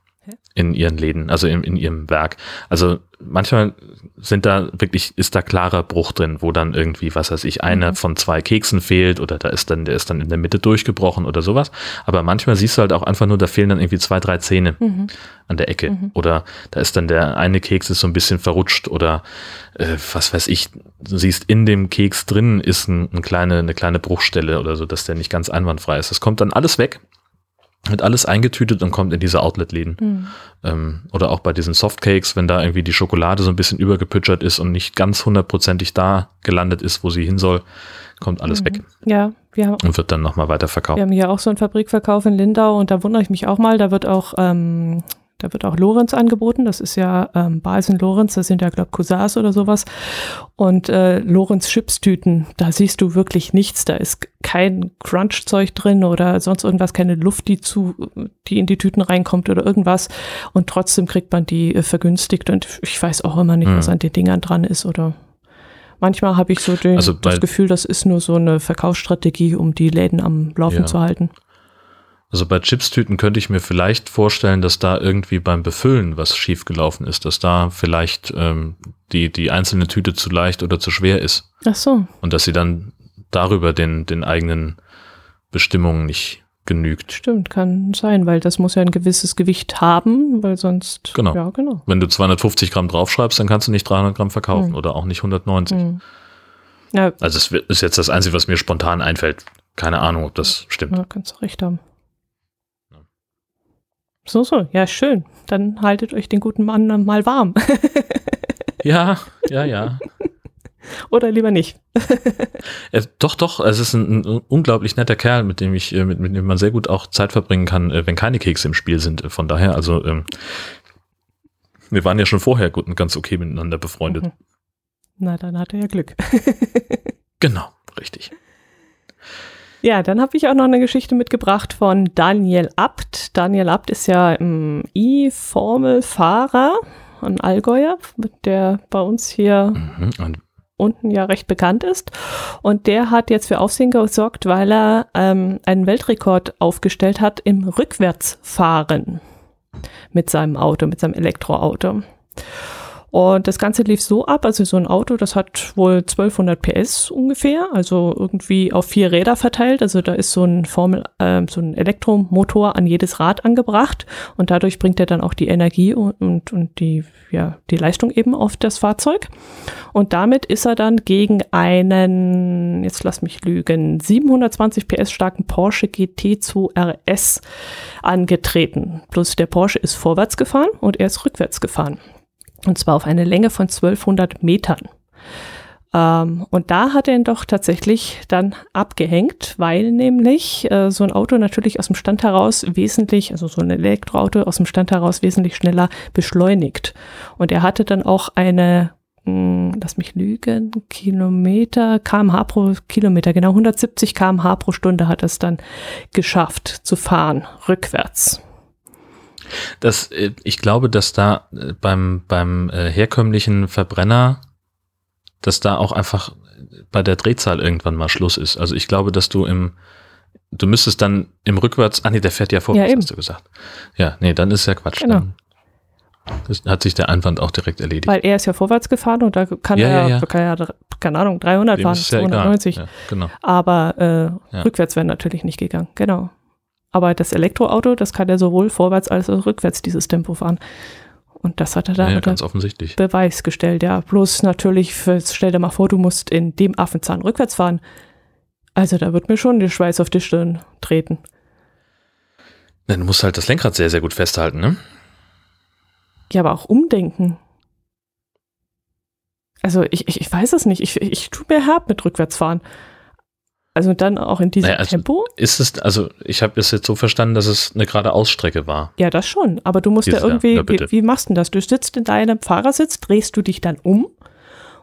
In ihren Läden, also in, in ihrem Werk. Also manchmal sind da wirklich, ist da klarer Bruch drin, wo dann irgendwie, was weiß ich, einer Mhm. von zwei Keksen fehlt oder da ist dann, der ist dann in der Mitte durchgebrochen oder sowas. Aber manchmal siehst du halt auch einfach nur, da fehlen dann irgendwie zwei, drei Zähne Mhm. an der Ecke. Mhm. Oder da ist dann der eine Keks ist so ein bisschen verrutscht oder äh, was weiß ich, du siehst in dem Keks drin ist ein, ein kleine, eine kleine Bruchstelle oder so, dass der nicht ganz einwandfrei ist. Das kommt dann alles weg, wird alles eingetütet und kommt in diese Outlet-Läden. Mhm. Ähm, oder auch bei diesen Softcakes, wenn da irgendwie die Schokolade so ein bisschen übergepütschert ist und nicht ganz hundertprozentig da gelandet ist, wo sie hin soll, kommt alles Mhm. weg Ja, wir haben, und wird dann nochmal weiterverkauft. wir haben hier auch so einen Fabrikverkauf in Lindau und da wundere ich mich auch mal, da wird auch, ähm, da wird auch Lorenz angeboten. Das ist ja ähm, Balsen Lorenz, das sind ja, glaube Cousins oder sowas. Und äh, Lorenz Chipstüten, da siehst du wirklich nichts. Da ist kein Crunch-Zeug drin oder sonst irgendwas, keine Luft, die zu, die in die Tüten reinkommt oder irgendwas. Und trotzdem kriegt man die äh, vergünstigt. Und ich weiß auch immer nicht, Hm. was an den Dingern dran ist oder Manchmal habe ich so den, Also das Gefühl, das ist nur so eine Verkaufsstrategie, um die Läden am Laufen Ja. zu halten. Also bei Chipstüten könnte ich mir vielleicht vorstellen, dass da irgendwie beim Befüllen was schiefgelaufen ist, dass da vielleicht ähm, die, die einzelne Tüte zu leicht oder zu schwer ist Ach so. und dass sie dann darüber den, den eigenen Bestimmungen nicht genügt. Stimmt, kann sein, weil das muss ja ein gewisses Gewicht haben, weil sonst. Genau. Ja, genau. Wenn du 250 Gramm draufschreibst, dann kannst du nicht 300 Gramm verkaufen Hm. oder auch nicht 190. Hm. Ja, Also es ist jetzt das Einzige, was mir spontan einfällt. Keine Ahnung, ob das stimmt. ja, kannst du recht haben. So, so, ja, schön. Dann haltet euch den guten Mann mal warm. Ja, ja, ja. Oder lieber nicht. Äh, doch, doch, es ist ein, ein unglaublich netter Kerl, mit dem ich, äh, mit, mit dem man sehr gut auch Zeit verbringen kann, äh, wenn keine Kekse im Spiel sind. Äh, Von daher, also ähm, wir waren ja schon vorher gut und ganz okay miteinander befreundet. Mhm. Na, dann hat er ja Glück. genau, richtig. Ja, dann habe ich auch noch eine Geschichte mitgebracht von Daniel Abt. Daniel Abt ist ja im E-Formel-Fahrer, ein Allgäuer, der bei uns hier mhm, unten ja recht bekannt ist. Und der hat jetzt für Aufsehen gesorgt, weil er ähm, einen Weltrekord aufgestellt hat im Rückwärtsfahren mit seinem Auto, mit seinem Elektroauto. Und das Ganze lief so ab, also so ein Auto, das hat wohl 1200 PS ungefähr, also irgendwie auf vier Räder verteilt. Also da ist so ein Formel, äh, so ein Elektromotor an jedes Rad angebracht und dadurch bringt er dann auch die Energie und, und, und die, ja, die Leistung eben auf das Fahrzeug. Und damit ist er dann gegen einen, jetzt lass mich lügen, 720 PS starken Porsche GT2 RS angetreten. Plus der Porsche ist vorwärts gefahren und er ist rückwärts gefahren. Und zwar auf eine Länge von 1200 Metern. Ähm, und da hat er ihn doch tatsächlich dann abgehängt, weil nämlich äh, so ein Auto natürlich aus dem Stand heraus wesentlich, also so ein Elektroauto aus dem Stand heraus wesentlich schneller beschleunigt. Und er hatte dann auch eine, mh, hm, lass mich lügen, Kilometer, kmh pro Kilometer, genau 170 kmh pro Stunde hat es dann geschafft zu fahren, rückwärts. Das, äh, ich glaube, dass da äh, beim, beim äh, herkömmlichen Verbrenner, dass da auch einfach bei der Drehzahl irgendwann mal Schluss ist. Also ich glaube, dass du im, du müsstest dann im Rückwärts, ah nee, der fährt ja vorwärts, ja, hast du gesagt. Ja, nee, dann ist ja Quatsch. Genau. Dann das hat sich der Einwand auch direkt erledigt. Weil er ist ja vorwärts gefahren und da kann ja, er, ja, ja. Kann er, keine Ahnung, 300 Dem fahren, 290. Ja, genau. Aber äh, rückwärts wäre natürlich nicht gegangen. Genau. Aber das Elektroauto, das kann ja sowohl vorwärts als auch rückwärts dieses Tempo fahren. Und das hat er da ja, ganz offensichtlich. Beweis gestellt, ja. Bloß natürlich, stell dir mal vor, du musst in dem Affenzahn rückwärts fahren. Also da wird mir schon der Schweiß auf die Stirn treten. Du musst halt das Lenkrad sehr, sehr gut festhalten, ne? Ja, aber auch umdenken. Also ich, ich, ich weiß es nicht. Ich, ich tue mir herb mit Rückwärtsfahren. Also dann auch in diesem naja, also Tempo? Ist es, also ich habe es jetzt so verstanden, dass es eine gerade Ausstrecke war. Ja, das schon. Aber du musst Dieses, ja irgendwie, ja, wie, wie, machst du das? Du sitzt in deinem Fahrersitz, drehst du dich dann um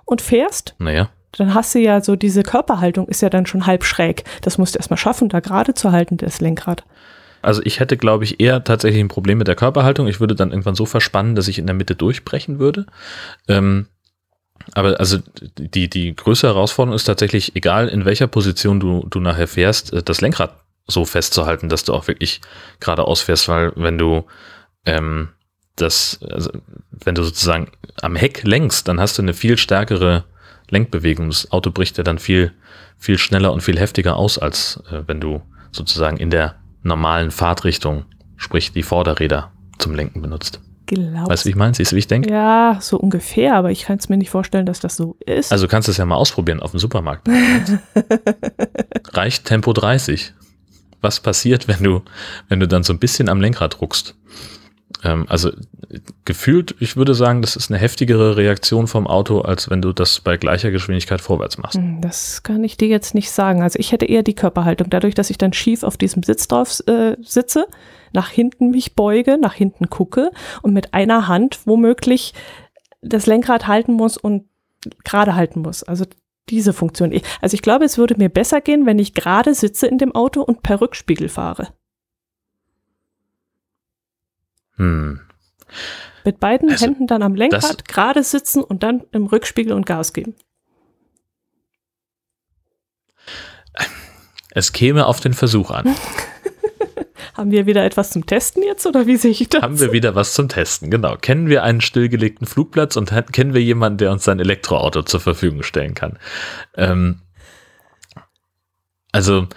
und fährst. Naja. Dann hast du ja so diese Körperhaltung ist ja dann schon halb schräg. Das musst du erstmal schaffen, da gerade zu halten, das Lenkrad. Also ich hätte, glaube ich, eher tatsächlich ein Problem mit der Körperhaltung. Ich würde dann irgendwann so verspannen, dass ich in der Mitte durchbrechen würde. Ähm, aber also die, die größte Herausforderung ist tatsächlich, egal in welcher Position du, du nachher fährst, äh, das Lenkrad so festzuhalten, dass du auch wirklich geradeaus fährst, weil wenn du ähm, das, also wenn du sozusagen am Heck lenkst, dann hast du eine viel stärkere Lenkbewegung. Das Auto bricht ja dann viel, viel schneller und viel heftiger aus, als äh, wenn du sozusagen in der normalen Fahrtrichtung, sprich die Vorderräder zum Lenken benutzt. Glaubst Weißt du, wie ich meine? Siehst du, wie ich denke? Ja, so ungefähr, aber ich kann es mir nicht vorstellen, dass das so ist. Also kannst du es ja mal ausprobieren auf dem Supermarkt. Reicht Tempo 30. Was passiert, wenn du, wenn du dann so ein bisschen am Lenkrad druckst? Ähm, also gefühlt, ich würde sagen, das ist eine heftigere Reaktion vom Auto, als wenn du das bei gleicher Geschwindigkeit vorwärts machst. Hm, das kann ich dir jetzt nicht sagen. Also ich hätte eher die Körperhaltung, dadurch, dass ich dann schief auf diesem Sitz drauf äh, sitze, nach hinten mich beuge, nach hinten gucke und mit einer Hand womöglich das Lenkrad halten muss und gerade halten muss. Also diese Funktion. Also ich glaube, es würde mir besser gehen, wenn ich gerade sitze in dem Auto und per Rückspiegel fahre. Hm. Mit beiden also, Händen dann am Lenkrad gerade sitzen und dann im Rückspiegel und Gas geben. Es käme auf den Versuch an. Haben wir wieder etwas zum Testen jetzt oder wie sehe ich das? Haben wir wieder was zum Testen, genau. Kennen wir einen stillgelegten Flugplatz und kennen wir jemanden, der uns sein Elektroauto zur Verfügung stellen kann? Ähm, also,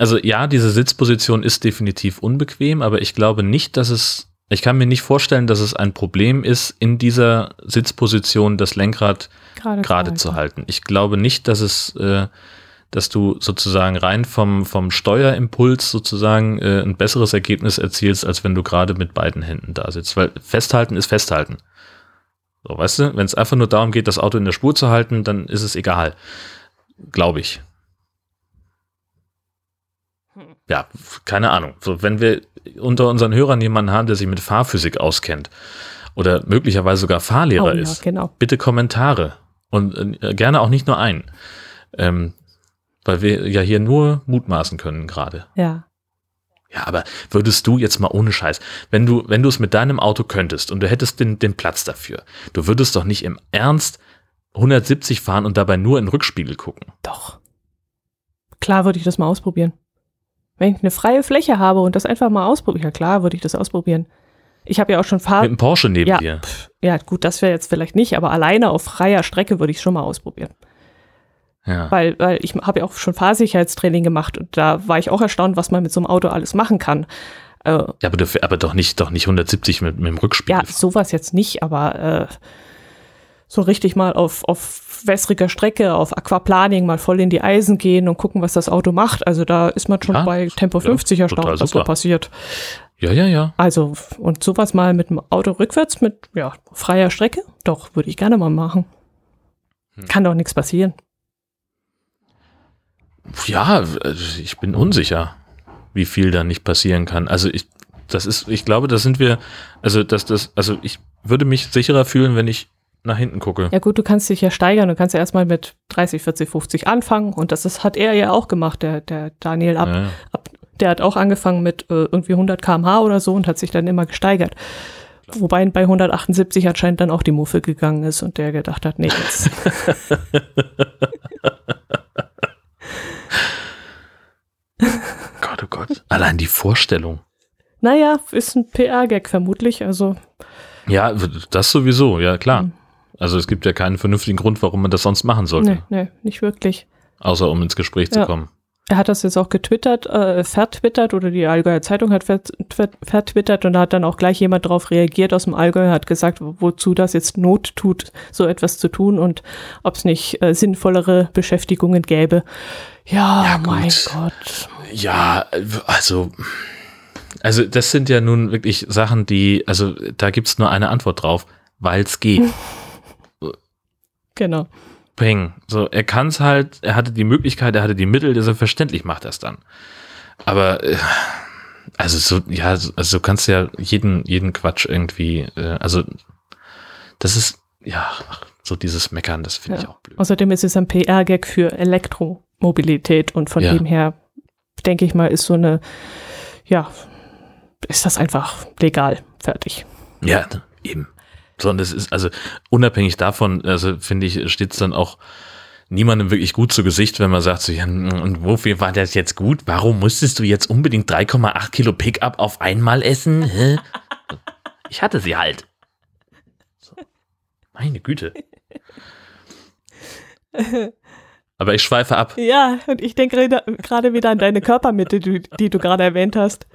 also ja, diese Sitzposition ist definitiv unbequem, aber ich glaube nicht, dass es, ich kann mir nicht vorstellen, dass es ein Problem ist, in dieser Sitzposition das Lenkrad gerade, gerade zu halten. Ich glaube nicht, dass es, äh, dass du sozusagen rein vom, vom Steuerimpuls sozusagen äh, ein besseres Ergebnis erzielst, als wenn du gerade mit beiden Händen da sitzt. Weil festhalten ist festhalten. So, weißt du, wenn es einfach nur darum geht, das Auto in der Spur zu halten, dann ist es egal. Glaube ich ja, keine Ahnung. So, wenn wir unter unseren Hörern jemanden haben, der sich mit Fahrphysik auskennt oder möglicherweise sogar Fahrlehrer Oh ja, ist, genau. bitte Kommentare und äh, gerne auch nicht nur einen. Ähm, weil wir ja hier nur mutmaßen können gerade. Ja. Ja, aber würdest du jetzt mal ohne Scheiß, wenn du, wenn du es mit deinem Auto könntest und du hättest den, den Platz dafür, du würdest doch nicht im Ernst 170 fahren und dabei nur in den Rückspiegel gucken. Doch. Klar würde ich das mal ausprobieren. Wenn ich eine freie Fläche habe und das einfach mal ausprobieren, ja klar würde ich das ausprobieren. Ich habe ja auch schon Fahr Mit dem Porsche neben Ja. dir. ja gut, das wäre jetzt vielleicht nicht, aber alleine auf freier Strecke würde ich schon mal ausprobieren. Ja. Weil, weil ich habe ja auch schon Fahrsicherheitstraining gemacht und da war ich auch erstaunt, was man mit so einem Auto alles machen kann. Äh, ja aber, du, aber doch nicht, doch nicht 170 mit, mit dem Rückspiegel. ja, sowas jetzt nicht, aber äh, so richtig mal auf, auf wässriger Strecke, auf Aquaplaning mal voll in die Eisen gehen und gucken, was das Auto macht. Also da ist man schon Ja, bei Tempo ja, 50 total erstaunt, was da super. passiert. Ja, ja, ja. Also, und sowas mal mit dem Auto rückwärts mit ja, freier Strecke, doch, würde ich gerne mal machen. Hm. Kann doch nichts passieren. Ja, ich bin unsicher, wie viel da nicht passieren kann. Also ich, das ist, ich glaube, da sind wir, also dass das, also ich würde mich sicherer fühlen, wenn ich nach hinten gucke. Ja gut, du kannst dich ja steigern. Du kannst ja erstmal mit 30, 40, 50 anfangen. Und das ist, hat er ja auch gemacht, der, der Daniel ab. Ja, ab der hat auch angefangen mit äh, irgendwie 100 km/h oder so und hat sich dann immer gesteigert. Wobei bei 178 anscheinend dann auch die Muffe gegangen ist und der gedacht hat, nee, jetzt. Gott, oh Gott. Allein die Vorstellung. naja, ist ein PR-Gag vermutlich. Also, Ja, das sowieso, ja klar. Hm. Also es gibt ja keinen vernünftigen Grund, warum man das sonst machen sollte, nee, nee, nicht wirklich. außer um ins Gespräch zu Ja. kommen. Er hat das jetzt auch getwittert, äh, vertwittert oder die Allgäuer Zeitung hat vert- vert- vertwittert und da hat dann auch gleich jemand darauf reagiert aus dem Allgäu, hat gesagt, wo- wozu das jetzt Not tut, so etwas zu tun und ob es nicht äh, sinnvollere Beschäftigungen gäbe. Ja, Ja, mein Gott. Ja, also, also das sind ja nun wirklich Sachen, die, also da gibt's nur eine Antwort drauf, weil es geht. Genau. Peng. So, er kann es halt, er hatte die Möglichkeit, er hatte die Mittel, selbstverständlich macht er es dann. Aber äh, also so, ja, also du kannst ja jeden, jeden Quatsch irgendwie, äh, also das ist, ja, so dieses Meckern, das finde Ja. ich auch blöd. Außerdem ist es ein PR-Gag für Elektromobilität und von Ja. dem her, denke ich mal, ist so eine, ja, ist das einfach legal. Fertig. Ja, eben. Sondern es ist, also unabhängig davon, also finde ich, steht es dann auch niemandem wirklich gut zu Gesicht, wenn man sagt, so, ja, und wofür war das jetzt gut? Warum musstest du jetzt unbedingt 3,8 Kilo Pickup auf einmal essen? Hä? Ich hatte sie halt. So. Meine Güte. Aber ich schweife ab. Ja, und ich denke gerade- wieder an deine Körpermitte, die, die du gerade erwähnt hast.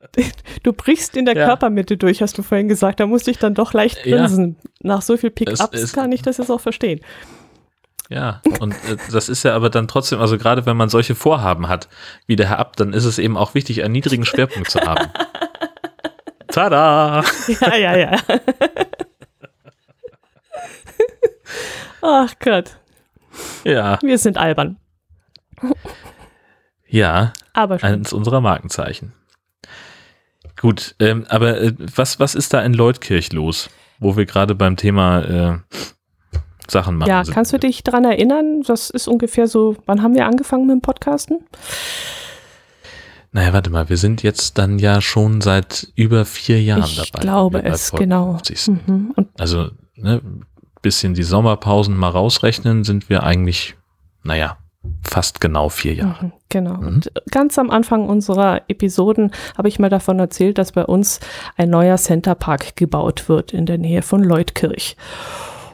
Du brichst in der Ja. Körpermitte durch, hast du vorhin gesagt. Da musste ich dann doch leicht Ja. grinsen. Nach so viel Pickups kann ich das jetzt auch verstehen. Ja, und äh, das ist ja aber dann trotzdem, also gerade wenn man solche Vorhaben hat, wie der Herr Ab, dann ist es eben auch wichtig, einen niedrigen Schwerpunkt zu haben. Tada! Ja, ja, ja. Ach Gott, Ja, wir sind albern. ja, Aber schon. eines unserer Markenzeichen. Gut, ähm, aber äh, was, was ist da in Leutkirch los, wo wir gerade beim Thema äh, Sachen machen Ja, sind? kannst du dich dran erinnern? Das ist ungefähr so, wann haben wir angefangen mit dem Podcasten? Naja, warte mal, wir sind jetzt dann ja schon seit über vier Jahren ich dabei. glaube wir bei es, genau. 50 sind. Mhm. Also, ne, bisschen die Sommerpausen mal rausrechnen, sind wir eigentlich, naja, fast genau vier Jahre. Mhm, Genau. Mhm. Und ganz am Anfang unserer Episoden habe ich mal davon erzählt, dass bei uns ein neuer Centerpark gebaut wird in der Nähe von Leutkirch.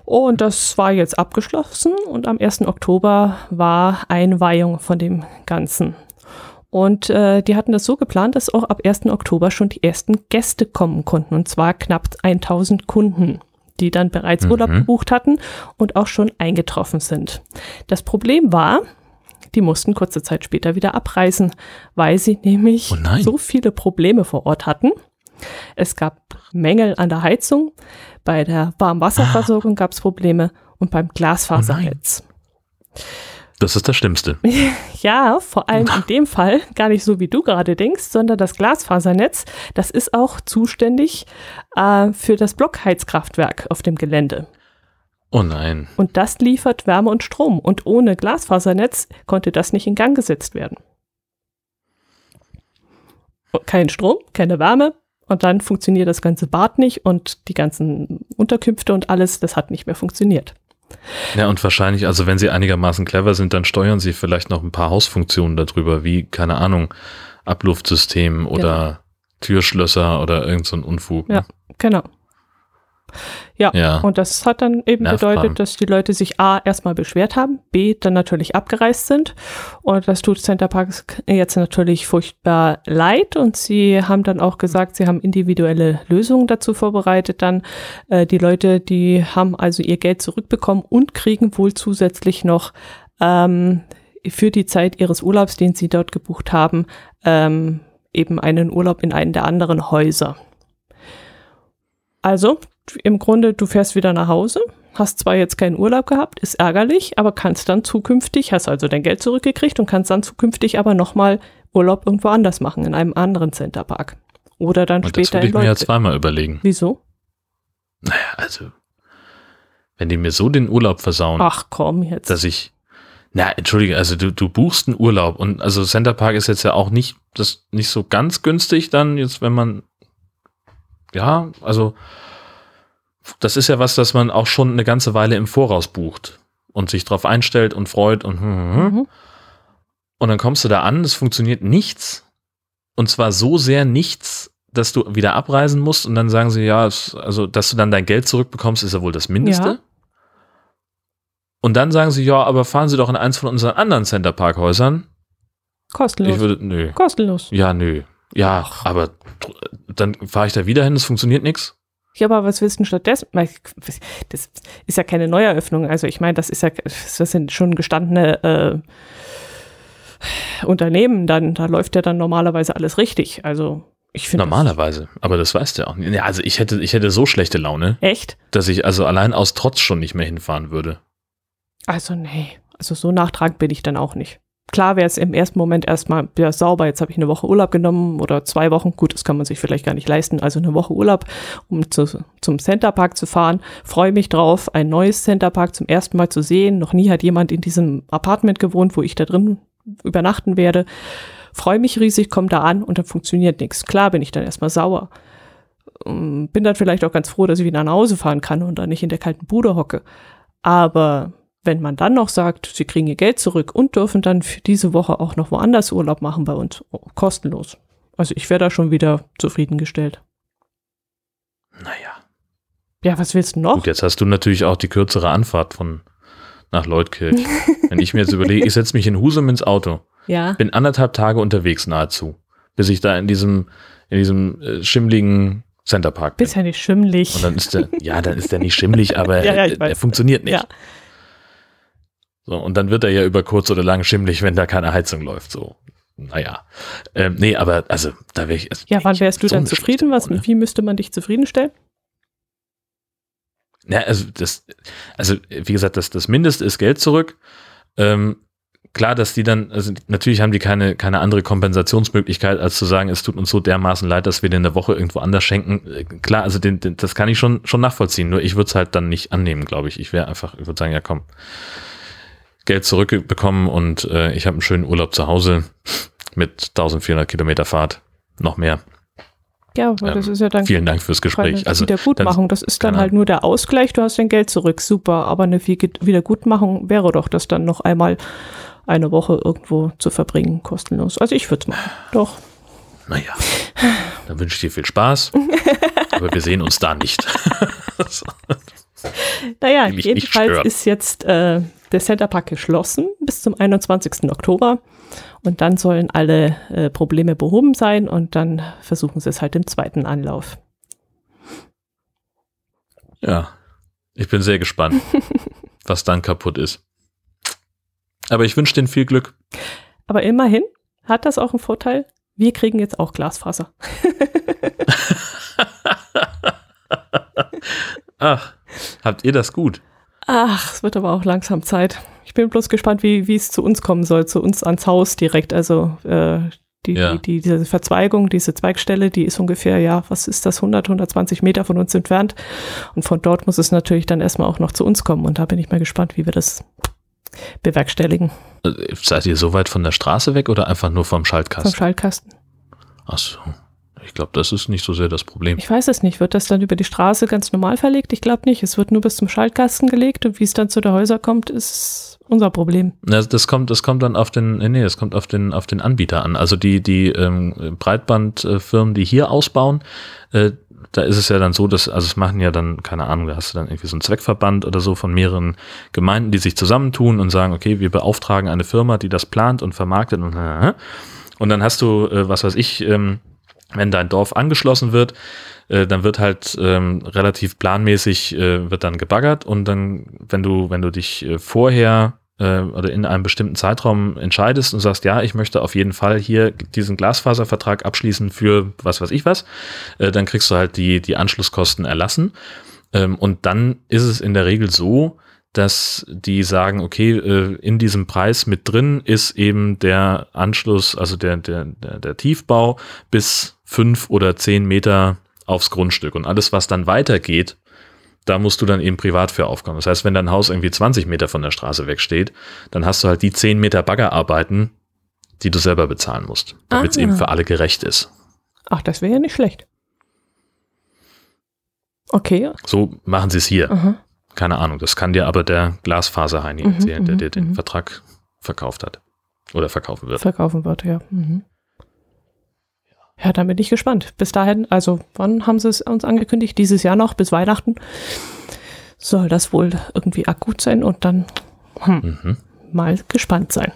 Und das war jetzt abgeschlossen und am 1. Oktober war Einweihung von dem Ganzen. Und äh, die hatten das so geplant, dass auch ab 1. Oktober schon die ersten Gäste kommen konnten. Und zwar knapp 1000 Kunden, die dann bereits Mhm. Urlaub gebucht hatten und auch schon eingetroffen sind. Das Problem war, die mussten kurze Zeit später wieder abreisen, weil sie nämlich Oh so viele Probleme vor Ort hatten. Es gab Mängel an der Heizung, bei der Warmwasserversorgung gab es Probleme und beim Glasfasernetz. Das ist das Schlimmste. ja, vor allem in dem Fall gar nicht so, wie du gerade denkst, sondern das Glasfasernetz, das ist auch zuständig äh, für das Blockheizkraftwerk auf dem Gelände. Oh nein. Und das liefert Wärme und Strom. Und ohne Glasfasernetz konnte das nicht in Gang gesetzt werden. Kein Strom, keine Wärme. Und dann funktioniert das ganze Bad nicht und die ganzen Unterkünfte und alles, das hat nicht mehr funktioniert. Ja, und wahrscheinlich, also wenn sie einigermaßen clever sind, dann steuern sie vielleicht noch ein paar Hausfunktionen darüber, wie, keine Ahnung, Abluftsystem oder genau. Türschlösser oder irgend so ein Unfug. Ja, ne? genau. Ja, ja, und das hat dann eben Nervplan. bedeutet, dass die Leute sich A erstmal beschwert haben, B dann natürlich abgereist sind. Und das tut Center Parks jetzt natürlich furchtbar leid. Und sie haben dann auch gesagt, sie haben individuelle Lösungen dazu vorbereitet. Dann äh, die Leute, die haben also ihr Geld zurückbekommen und kriegen wohl zusätzlich noch ähm, für die Zeit ihres Urlaubs, den sie dort gebucht haben, ähm, eben einen Urlaub in einen der anderen Häuser. Also, im Grunde, du fährst wieder nach Hause, hast zwar jetzt keinen Urlaub gehabt, ist ärgerlich, aber kannst dann zukünftig, hast also dein Geld zurückgekriegt und kannst dann zukünftig aber nochmal Urlaub irgendwo anders machen, in einem anderen Centerpark. Oder dann und später. Das würde ich mir ja zweimal überlegen. Wieso? Naja, also, wenn die mir so den Urlaub versauen. Ach komm, jetzt. Dass ich. Na, entschuldige, also du, du buchst einen Urlaub und also Centerpark ist jetzt ja auch nicht, das nicht so ganz günstig dann, jetzt wenn man. Ja, also das ist ja was, das man auch schon eine ganze Weile im Voraus bucht und sich darauf einstellt und freut und hm, hm, hm. mhm. und dann kommst du da an, es funktioniert nichts und zwar so sehr nichts, dass du wieder abreisen musst und dann sagen sie ja, also dass du dann dein Geld zurückbekommst, ist ja wohl das Mindeste. Ja. Und dann sagen sie ja, aber fahren Sie doch in eins von unseren anderen Center Park Häusern. Kostenlos. Ich würde, nö. Kostenlos. Ja, nö. Ja, aber dann fahre ich da wieder hin, es funktioniert nichts. Ja, aber was willst du denn stattdessen? Das ist ja keine Neueröffnung. Also ich meine, das ist ja, das sind schon gestandene äh, Unternehmen, dann, da läuft ja dann normalerweise alles richtig. Also ich finde. Normalerweise, aber das weißt du ja auch nicht. Ja, also ich hätte, ich hätte so schlechte Laune. Echt? Dass ich also allein aus Trotz schon nicht mehr hinfahren würde. Also nee, also so nachtragend bin ich dann auch nicht. Klar wäre es im ersten Moment erstmal ja, sauber, jetzt habe ich eine Woche Urlaub genommen oder zwei Wochen, gut, das kann man sich vielleicht gar nicht leisten, also eine Woche Urlaub, um zu, zum Centerpark zu fahren. Freue mich drauf, ein neues Centerpark zum ersten Mal zu sehen. Noch nie hat jemand in diesem Apartment gewohnt, wo ich da drin übernachten werde. Freue mich riesig, komme da an und dann funktioniert nichts. Klar bin ich dann erstmal sauer. Ähm, bin dann vielleicht auch ganz froh, dass ich wieder nach Hause fahren kann und dann nicht in der kalten Bude hocke. Aber wenn man dann noch sagt, sie kriegen ihr Geld zurück und dürfen dann für diese Woche auch noch woanders Urlaub machen bei uns, oh, kostenlos. Also ich wäre da schon wieder zufriedengestellt. Naja. Ja, was willst du noch? Gut, jetzt hast du natürlich auch die kürzere Anfahrt von nach Leutkirch. Wenn ich mir jetzt überlege, ich setze mich in Husum ins Auto. Ja. Bin anderthalb Tage unterwegs nahezu, bis ich da in diesem, in diesem äh, schimmligen Centerpark bin. Bist ja nicht schimmlig. Und dann ist der, ja, dann ist der nicht schimmlig, aber ja, ja, er, er funktioniert nicht. Ja. So, und dann wird er ja über kurz oder lang schimmlig, wenn da keine Heizung läuft. So, naja. Ähm, nee, aber also da wäre ich. Also, ja, wann wärst du so dann zufrieden? Was, wie müsste man dich zufriedenstellen? Ja, also das, also wie gesagt, das, das Mindeste ist Geld zurück. Ähm, klar, dass die dann, also natürlich haben die keine, keine andere Kompensationsmöglichkeit, als zu sagen, es tut uns so dermaßen leid, dass wir den eine Woche irgendwo anders schenken. Äh, klar, also den, den, das kann ich schon, schon nachvollziehen, nur ich würde es halt dann nicht annehmen, glaube ich. Ich wäre einfach, ich würde sagen, ja komm, Geld zurückbekommen und äh, ich habe einen schönen Urlaub zu Hause mit 1400 Kilometer Fahrt, noch mehr. Ja, aber ähm, das ist ja dann. Vielen Dank fürs Gespräch. Also Wiedergutmachung, das ist dann halt nur der Ausgleich, du hast dein Geld zurück, super. Aber eine Wiedergutmachung wäre doch, das dann noch einmal eine Woche irgendwo zu verbringen, kostenlos. Also ich würde es machen, doch. Naja, dann wünsche ich dir viel Spaß, aber wir sehen uns da nicht. naja, jedenfalls ist jetzt äh, der Centerpark geschlossen bis zum 21. Oktober. Und dann sollen alle äh, Probleme behoben sein und dann versuchen sie es halt im zweiten Anlauf. Ja, ich bin sehr gespannt, was dann kaputt ist. Aber ich wünsche denen viel Glück. Aber immerhin hat das auch einen Vorteil. Wir kriegen jetzt auch Glasfaser. Ach, habt ihr das gut? Ach, es wird aber auch langsam Zeit. Ich bin bloß gespannt, wie, wie es zu uns kommen soll, zu uns ans Haus direkt. Also äh, die, Ja. die, die, diese Verzweigung, diese Zweigstelle, die ist ungefähr, ja, was ist das, 100, 120 Meter von uns entfernt. Und von dort muss es natürlich dann erstmal auch noch zu uns kommen. Und da bin ich mal gespannt, wie wir das bewerkstelligen Äh, Seid ihr so weit von der Straße weg oder einfach nur vom vom Schaltkasten? Schaltkasten. Ach so. Ich glaube, das ist nicht so sehr das Problem. Ich weiß es nicht. Wird das dann über die Straße ganz normal verlegt? Ich glaube nicht. Es wird nur bis zum Schaltkasten gelegt und wie es dann zu der Häuser kommt, ist unser Problem. Na, Das kommt, das kommt dann auf den, nee, nee, das kommt auf den, auf den Anbieter an. Also die, die ähm, Breitbandfirmen, die hier ausbauen, äh, da ist es ja dann so, dass, also es machen ja dann, keine Ahnung, da hast du dann irgendwie so einen Zweckverband oder so von mehreren Gemeinden, die sich zusammentun und sagen, okay, wir beauftragen eine Firma, die das plant und vermarktet und, äh, und dann hast du, äh, was weiß ich, ähm, wenn dein Dorf angeschlossen wird, äh, dann wird halt ähm, relativ planmäßig äh, wird dann gebaggert und dann, wenn du, wenn du dich äh, vorher äh, oder in einem bestimmten Zeitraum entscheidest und sagst, ja, ich möchte auf jeden Fall hier diesen Glasfaservertrag abschließen für was weiß ich was, äh, dann kriegst du halt die, die Anschlusskosten erlassen. Ähm, und dann ist es in der Regel so, dass die sagen, okay, äh, in diesem Preis mit drin ist eben der Anschluss, also der, der, der, der Tiefbau bis fünf oder zehn Meter aufs Grundstück. Und alles, was dann weitergeht, da musst du dann eben privat für aufkommen. Das heißt, wenn dein Haus irgendwie 20 Meter von der Straße wegsteht, dann hast du halt die 10 Meter Baggerarbeiten, die du selber bezahlen musst, damit es eben für alle gerecht ist. Ach, das wäre ja nicht schlecht. Okay. So machen sie es hier. Aha. Keine Ahnung. Das kann dir aber der Glasfaserheini Mhm, erzählen, der mhm, dir den mhm. Vertrag verkauft hat. Oder verkaufen wird. Verkaufen wird, ja. Mhm. Ja, dann bin ich gespannt. Bis dahin, also wann haben sie es uns angekündigt? Dieses Jahr noch, bis Weihnachten. Soll das wohl irgendwie akut sein und dann hm, Mhm. mal gespannt sein.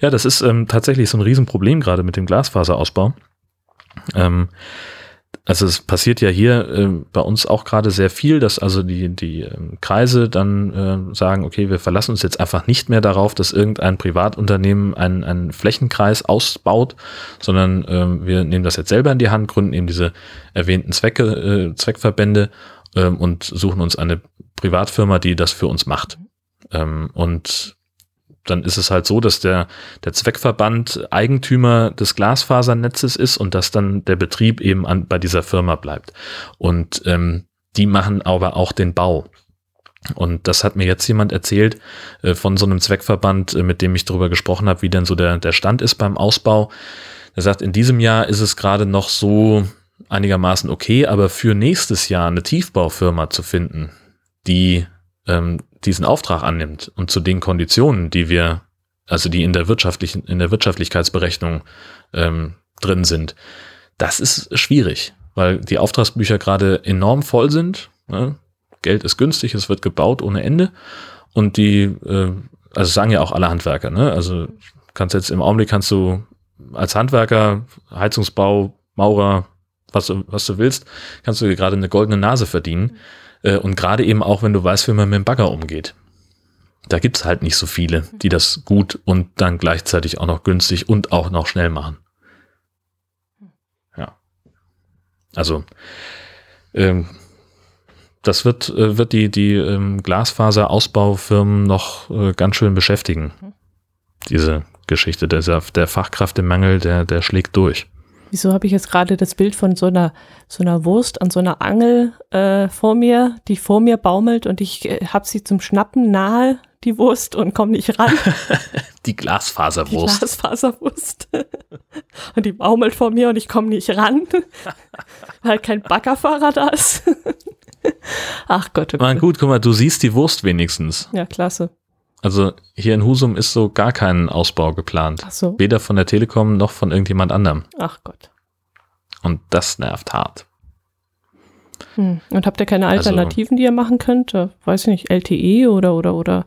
Ja, das ist ähm, tatsächlich so ein Riesenproblem gerade mit dem Glasfaserausbau. Ähm, also es passiert ja hier äh, bei uns auch gerade sehr viel, dass also die, die ähm, Kreise dann äh, sagen, okay, wir verlassen uns jetzt einfach nicht mehr darauf, dass irgendein Privatunternehmen einen, einen Flächenkreis ausbaut, sondern ähm, wir nehmen das jetzt selber in die Hand, gründen eben diese erwähnten Zwecke, äh, Zweckverbände ähm, und suchen uns eine Privatfirma, die das für uns macht. Ähm, und dann ist es halt so, dass der, der Zweckverband Eigentümer des Glasfasernetzes ist und dass dann der Betrieb eben an, bei dieser Firma bleibt. Und ähm, die machen aber auch den Bau. Und das hat mir jetzt jemand erzählt äh, von so einem Zweckverband, äh, mit dem ich darüber gesprochen habe, wie denn so der, der Stand ist beim Ausbau. Er sagt, in diesem Jahr ist es gerade noch so einigermaßen okay, aber für nächstes Jahr eine Tiefbaufirma zu finden, die ähm, diesen Auftrag annimmt und zu den Konditionen, die wir, also die in der wirtschaftlichen, in der Wirtschaftlichkeitsberechnung ähm, drin sind, das ist schwierig, weil die Auftragsbücher gerade enorm voll sind. Ne? Geld ist günstig, es wird gebaut ohne Ende und die, äh, also sagen ja auch alle Handwerker, ne? Also kannst jetzt im Augenblick kannst du als Handwerker, Heizungsbau, Maurer, was du, was du willst, kannst du dir gerade eine goldene Nase verdienen. Äh, Und gerade eben auch, wenn du weißt, wie man mit dem Bagger umgeht. Da gibt's halt nicht so viele, die das gut und dann gleichzeitig auch noch günstig und auch noch schnell machen. Ja. Also, ähm, das wird, äh, wird die, die ähm, Glasfaserausbaufirmen noch äh, ganz schön beschäftigen. Diese Geschichte, der, der Fachkräftemangel, der, der schlägt durch. Wieso habe ich jetzt gerade das Bild von so einer, so einer Wurst an so einer Angel äh, vor mir, die vor mir baumelt und ich äh, habe sie zum Schnappen nahe, die Wurst, und komme nicht ran. Die Die Glasfaserwurst. Glasfaserwurst. und die baumelt vor mir und ich komme nicht ran, weil kein Baggerfahrer da ist. Ach Gott, oh Na Gott. gut, guck mal, du siehst die Wurst wenigstens. Ja, klasse. Also hier in Husum ist so gar kein Ausbau geplant. Ach so. Weder von der Telekom noch von irgendjemand anderem. Ach Gott. Und das nervt hart. Hm. Und habt ihr keine Also- Alternativen, die ihr machen könnt? Äh, Weiß ich nicht, LTE oder oder oder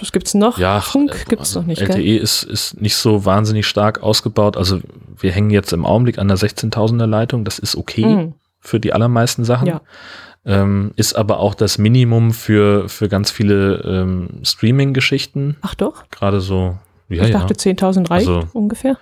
was gibt's noch? Ja, Funk äh, gibt's noch nicht, LTE gell? ist, ist nicht so wahnsinnig stark ausgebaut. Also wir hängen jetzt im Augenblick an der 16.000er Leitung. Das ist okay Hm. für die allermeisten Sachen. Ja. Ähm, ist aber auch das Minimum für, für ganz viele ähm, Streaming-Geschichten. Ach doch, Gerade so, ja, ich ja. dachte 10.000 reicht Also- ungefähr.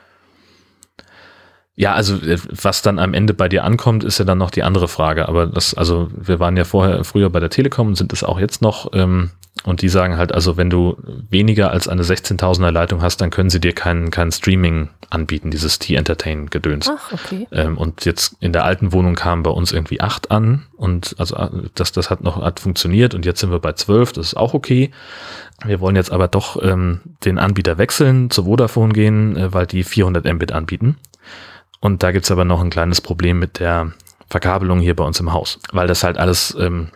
Ja, also äh, was dann am Ende bei dir ankommt, ist ja dann noch die andere Frage. Aber das, also wir waren ja vorher früher bei der Telekom und sind es auch jetzt noch. Ähm, und die sagen halt, also wenn du weniger als eine 16.000er Leitung hast, dann können sie dir kein, kein Streaming anbieten, dieses T-Entertain-Gedöns. Ach, okay. Ähm, und jetzt in der alten Wohnung kamen bei uns irgendwie acht an und also äh, das, das hat noch hat funktioniert und jetzt sind wir bei zwölf, das ist auch okay. Wir wollen jetzt aber doch ähm, den Anbieter wechseln, zu Vodafone gehen, äh, weil die 400 Mbit anbieten. Und da gibt's aber noch ein kleines Problem mit der Verkabelung hier bei uns im Haus, weil das halt alles ähm,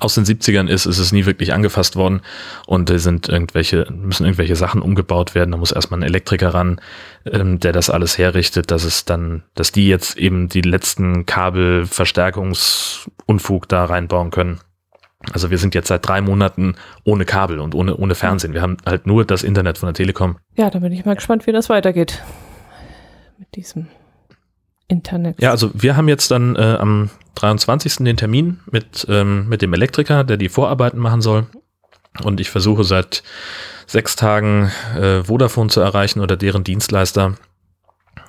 aus den 70ern ist, ist es nie wirklich angefasst worden und da sind irgendwelche, müssen irgendwelche Sachen umgebaut werden. Da muss erstmal ein Elektriker ran, ähm, der das alles herrichtet, dass es dann, dass die jetzt eben die letzten Kabelverstärkungsunfug da reinbauen können. Also wir sind jetzt seit drei Monaten ohne Kabel und ohne, ohne Fernsehen. Wir haben halt nur das Internet von der Telekom. Ja, da bin ich mal gespannt, wie das weitergeht. Mit diesem Internet. Ja, also wir haben jetzt dann äh, am 23. den Termin mit, ähm, mit dem Elektriker, der die Vorarbeiten machen soll. Und ich versuche seit sechs Tagen äh, Vodafone zu erreichen oder deren Dienstleister,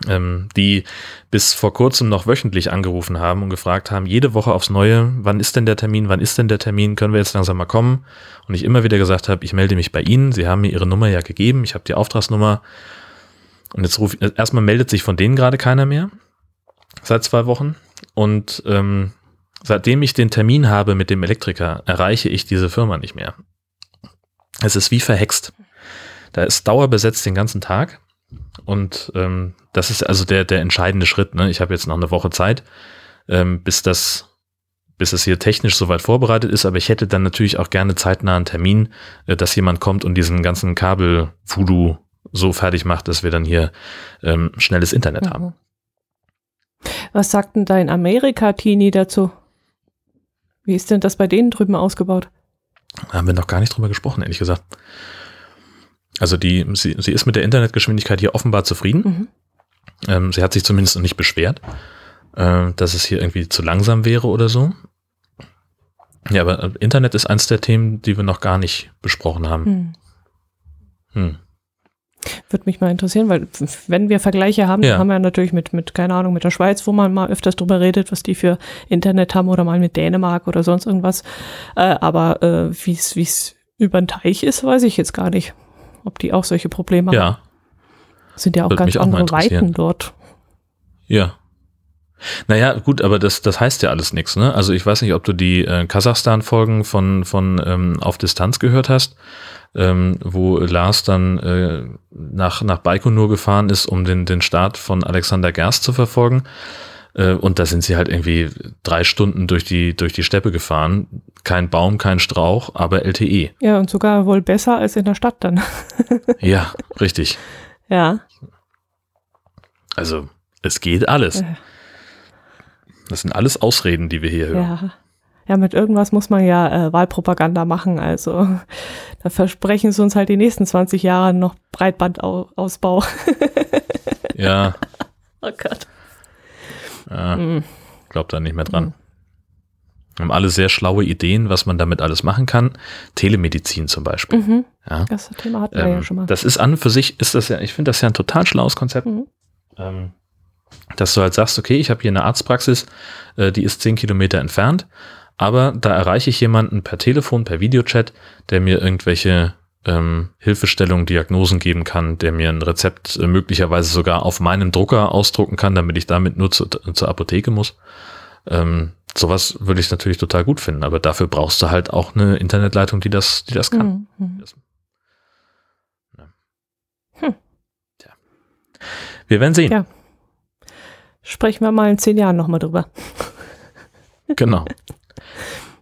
ähm, die bis vor kurzem noch wöchentlich angerufen haben und gefragt haben, jede Woche aufs Neue, wann ist denn der Termin, wann ist denn der Termin, können wir jetzt langsam mal kommen? Und ich immer wieder gesagt habe, ich melde mich bei Ihnen, Sie haben mir Ihre Nummer ja gegeben, ich habe die Auftragsnummer. Und jetzt rufe ich, erstmal meldet sich von denen gerade keiner mehr seit zwei Wochen. Und ähm, seitdem ich den Termin habe mit dem Elektriker, erreiche ich diese Firma nicht mehr. Es ist wie verhext. Da ist dauerbesetzt den ganzen Tag. Und ähm, das ist also der, der entscheidende Schritt. Ne? Ich habe jetzt noch eine Woche Zeit, ähm, bis das bis es hier technisch soweit vorbereitet ist, aber ich hätte dann natürlich auch gerne zeitnah einen Termin, äh, dass jemand kommt und diesen ganzen Kabel-Voodoo so fertig macht, dass wir dann hier ähm, schnelles Internet mhm. haben. Was sagt denn dein Amerika-Teenie dazu? Wie ist denn das bei denen drüben ausgebaut? haben wir noch gar nicht drüber gesprochen, ehrlich gesagt. Also die, sie, sie ist mit der Internetgeschwindigkeit hier offenbar zufrieden. Mhm. Ähm, sie hat sich zumindest noch nicht beschwert, äh, dass es hier irgendwie zu langsam wäre oder so. Ja, aber äh, Internet ist eins der Themen, die wir noch gar nicht besprochen haben. Hm. Hm. Würde mich mal interessieren, weil wenn wir Vergleiche haben, ja. haben wir natürlich mit, mit, keine Ahnung, mit der Schweiz, wo man mal öfters drüber redet, was die für Internet haben oder mal mit Dänemark oder sonst irgendwas. Äh, aber äh, wie es über den Teich ist, weiß ich jetzt gar nicht, ob die auch solche Probleme ja. haben. Sind ja auch Würde ganz andere Weiten dort. Ja. Naja, gut, aber das, das heißt ja alles nichts, ne? Also ich weiß nicht, ob du die äh, Kasachstan-Folgen von, von ähm, Auf Distanz gehört hast ähm, wo Lars dann äh, nach, nach Baikonur gefahren ist, um den, den Start von Alexander Gerst zu verfolgen. Äh, und da sind sie halt irgendwie drei Stunden durch die, durch die Steppe gefahren. Kein Baum, kein Strauch, aber LTE. Ja, und sogar wohl besser als in der Stadt dann. ja, richtig. Ja. Also, es geht alles. Das sind alles Ausreden, die wir hier hören. Ja ja, mit irgendwas muss man ja äh, Wahlpropaganda machen. Also da versprechen sie uns halt die nächsten 20 Jahre noch Breitbandausbau. ja. Oh Gott. Ja, mhm. Glaub da nicht mehr dran. Mhm. Wir haben alle sehr schlaue Ideen, was man damit alles machen kann. Telemedizin zum Beispiel. Mhm. Ja. Das Thema hatten wir ähm, ja schon mal. Das ist an und für sich, ist das ja, ich finde das ja ein total schlaues Konzept. Mhm. Ähm, dass du halt sagst, okay, ich habe hier eine Arztpraxis, äh, die ist zehn Kilometer entfernt aber da erreiche ich jemanden per Telefon, per Videochat, der mir irgendwelche ähm, Hilfestellungen, Diagnosen geben kann, der mir ein Rezept äh, möglicherweise sogar auf meinem Drucker ausdrucken kann, damit ich damit nur zu, zur Apotheke muss. Ähm, sowas würde ich natürlich total gut finden, aber dafür brauchst du halt auch eine Internetleitung, die das, die das kann. Mhm. Ja. Hm. Wir werden sehen. Ja. Sprechen wir mal in zehn Jahren nochmal drüber. Genau.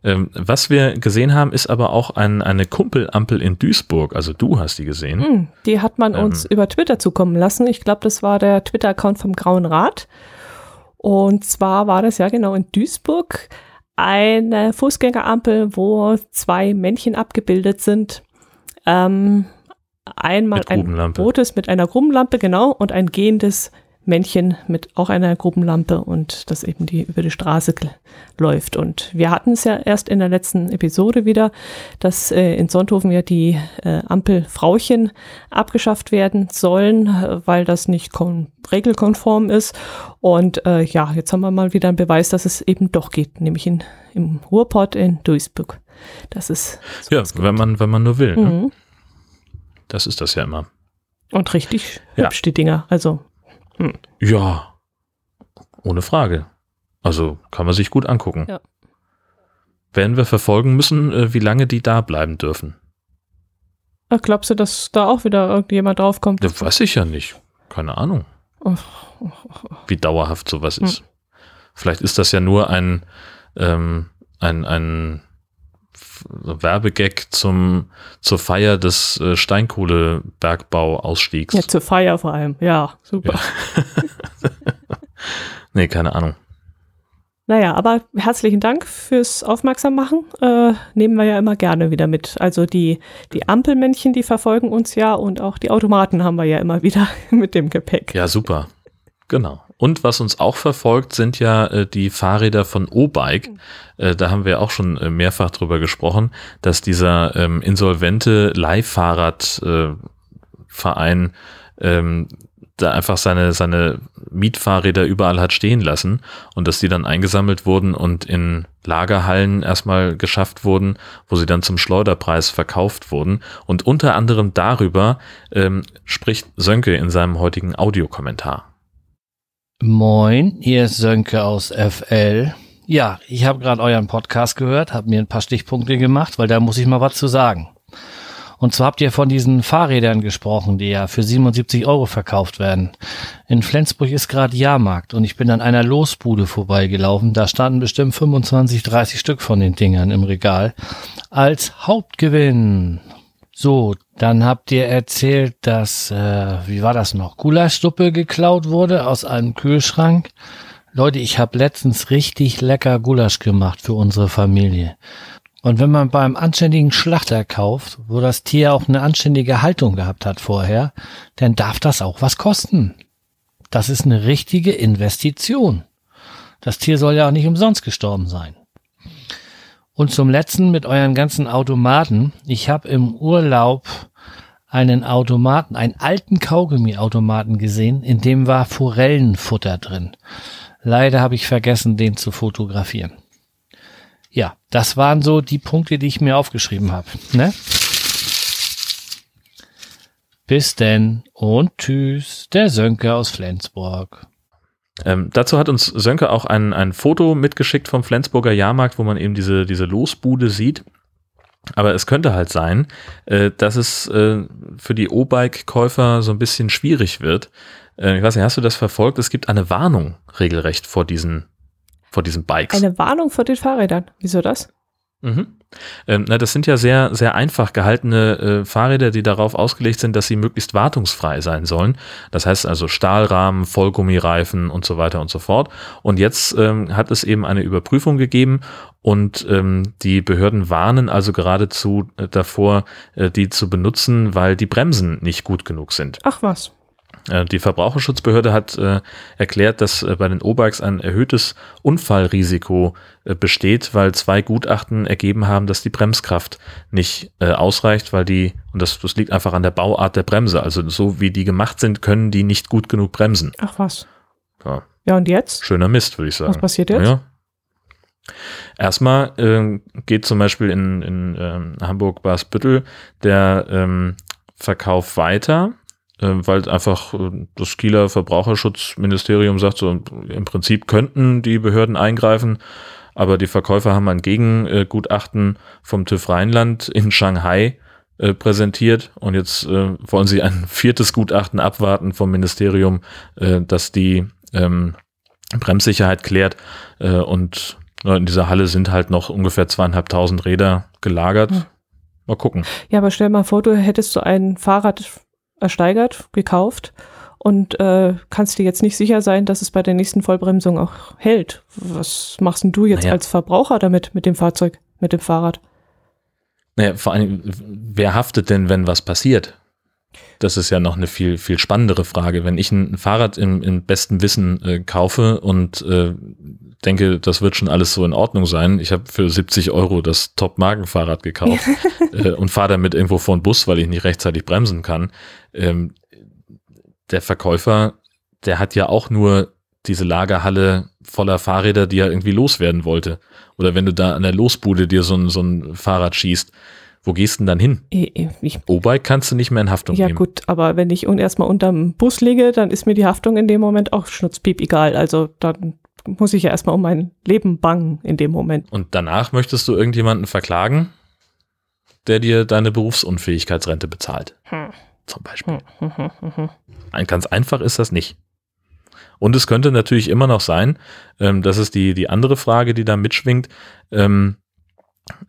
Ähm, was wir gesehen haben, ist aber auch ein, eine Kumpelampel in Duisburg. Also du hast die gesehen. Mm, die hat man ähm, uns über Twitter zukommen lassen. Ich glaube, das war der Twitter-Account vom Grauen Rat. Und zwar war das ja genau in Duisburg eine Fußgängerampel, wo zwei Männchen abgebildet sind. Ähm, einmal ein rotes mit einer Grubenlampe, genau, und ein gehendes Männchen mit auch einer Gruppenlampe und das eben die über die Straße läuft. Und wir hatten es ja erst in der letzten Episode wieder, dass äh, in Sonthofen ja die äh, Ampelfrauchen abgeschafft werden sollen, weil das nicht regelkonform ist. Und äh, ja, jetzt haben wir mal wieder einen Beweis, dass es eben doch geht, nämlich in, im Ruhrpott in Duisburg. Das ist so ja, wenn man wenn man nur will. Ne? Mhm. Ne? Das ist das ja immer. Und richtig ja. hübsch die Dinger. Also hm. Ja, ohne Frage. Also kann man sich gut angucken. Ja. Werden wir verfolgen müssen, äh, wie lange die da bleiben dürfen. Ach, glaubst du, dass da auch wieder irgendjemand draufkommt? Das weiß ich ja nicht. Keine Ahnung. Oh, oh, oh. Wie dauerhaft sowas ist. Hm. Vielleicht ist das ja nur ein, ähm, ein, ein Werbegag zum, zur Feier des äh, Steinkohlebergbauausstiegs. Ja, zur Feier vor allem. Ja, super. Ja. nee, keine Ahnung. Naja, aber herzlichen Dank fürs Aufmerksammachen. Äh, nehmen wir ja immer gerne wieder mit. Also die, die Ampelmännchen, die verfolgen uns ja und auch die Automaten haben wir ja immer wieder mit dem Gepäck. Ja, super. Genau. Und was uns auch verfolgt, sind ja äh, die Fahrräder von O-Bike. Äh, da haben wir auch schon äh, mehrfach drüber gesprochen, dass dieser ähm, insolvente Leihfahrradverein äh, ähm, da einfach seine, seine Mietfahrräder überall hat stehen lassen und dass die dann eingesammelt wurden und in Lagerhallen erstmal geschafft wurden, wo sie dann zum Schleuderpreis verkauft wurden. Und unter anderem darüber ähm, spricht Sönke in seinem heutigen Audiokommentar. Moin, hier ist Sönke aus FL. Ja, ich habe gerade euren Podcast gehört, habe mir ein paar Stichpunkte gemacht, weil da muss ich mal was zu sagen. Und zwar habt ihr von diesen Fahrrädern gesprochen, die ja für 77 Euro verkauft werden. In Flensburg ist gerade Jahrmarkt und ich bin an einer Losbude vorbeigelaufen. Da standen bestimmt 25, 30 Stück von den Dingern im Regal als Hauptgewinn. So, dann habt ihr erzählt, dass, äh, wie war das noch, Gulaschsuppe geklaut wurde aus einem Kühlschrank. Leute, ich habe letztens richtig lecker Gulasch gemacht für unsere Familie. Und wenn man beim anständigen Schlachter kauft, wo das Tier auch eine anständige Haltung gehabt hat vorher, dann darf das auch was kosten. Das ist eine richtige Investition. Das Tier soll ja auch nicht umsonst gestorben sein. Und zum letzten mit euren ganzen Automaten. Ich habe im Urlaub einen Automaten, einen alten Kaugummiautomaten gesehen, in dem war Forellenfutter drin. Leider habe ich vergessen, den zu fotografieren. Ja, das waren so die Punkte, die ich mir aufgeschrieben habe. Ne? Bis denn und tschüss, der Sönke aus Flensburg. Ähm, dazu hat uns Sönke auch ein, ein Foto mitgeschickt vom Flensburger Jahrmarkt, wo man eben diese, diese Losbude sieht. Aber es könnte halt sein, äh, dass es äh, für die O-Bike-Käufer so ein bisschen schwierig wird. Äh, ich weiß nicht, hast du das verfolgt? Es gibt eine Warnung regelrecht vor diesen, vor diesen Bikes. Eine Warnung vor den Fahrrädern. Wieso das? Mhm. Ähm, na, das sind ja sehr, sehr einfach gehaltene äh, Fahrräder, die darauf ausgelegt sind, dass sie möglichst wartungsfrei sein sollen. Das heißt also Stahlrahmen, Vollgummireifen und so weiter und so fort. Und jetzt ähm, hat es eben eine Überprüfung gegeben und ähm, die Behörden warnen also geradezu äh, davor, äh, die zu benutzen, weil die Bremsen nicht gut genug sind. Ach was. Äh, die Verbraucherschutzbehörde hat äh, erklärt, dass äh, bei den O-Bikes ein erhöhtes Unfallrisiko äh, besteht, weil zwei Gutachten ergeben haben, dass die Bremskraft nicht ausreicht, weil die, und das, das liegt einfach an der Bauart der Bremse, also so wie die gemacht sind, können die nicht gut genug bremsen. Ach was. Ja, ja und jetzt? Schöner Mist, würde ich sagen. Was passiert jetzt? Ja. Erstmal äh, geht zum Beispiel in, in ähm, Hamburg-Basbüttel der ähm, Verkauf weiter weil einfach äh, das Kieler Verbraucherschutzministerium sagt, so im Prinzip könnten die Behörden eingreifen, aber die Verkäufer haben ein Gegengutachten vom TÜV Rheinland in Shanghai äh, präsentiert und jetzt äh, wollen sie ein viertes Gutachten abwarten vom Ministerium, äh, dass die ähm, Bremssicherheit klärt äh, und in dieser Halle sind halt noch ungefähr zweieinhalbtausend Räder gelagert. Hm. Mal gucken. Ja, aber stell mal vor, du hättest so ein Fahrrad ersteigert, gekauft und äh, kannst dir jetzt nicht sicher sein, dass es bei der nächsten Vollbremsung auch hält. Was machst denn du jetzt naja. als Verbraucher damit, mit dem Fahrzeug, mit dem Fahrrad? Naja, vor allem, wer haftet denn, wenn was passiert? Das ist ja noch eine viel, viel spannendere Frage. Wenn ich ein Fahrrad im, im besten Wissen äh, kaufe und äh, denke, das wird schon alles so in Ordnung sein. Ich habe für 70 Euro das Top-Magen-Fahrrad gekauft äh, und fahre damit irgendwo vor den Bus, weil ich nicht rechtzeitig bremsen kann. Ähm, der Verkäufer, der hat ja auch nur diese Lagerhalle voller Fahrräder, die er irgendwie loswerden wollte. Oder wenn du da an der Losbude dir so ein, so ein Fahrrad schießt, wo gehst du denn dann hin? Ich, O-Bike kannst du nicht mehr in Haftung ja nehmen. gut, aber wenn ich erstmal unterm Bus liege, dann ist mir die Haftung in dem Moment auch schnutzpiep egal. Also dann muss ich ja erstmal um mein Leben bangen in dem Moment. Und danach möchtest du irgendjemanden verklagen, der dir deine Berufsunfähigkeitsrente bezahlt. Hm. Zum Beispiel. Hm, hm, hm, hm. Ein, ganz einfach ist das nicht. Und es könnte natürlich immer noch sein, ähm, das ist die, die andere Frage, die da mitschwingt, ähm,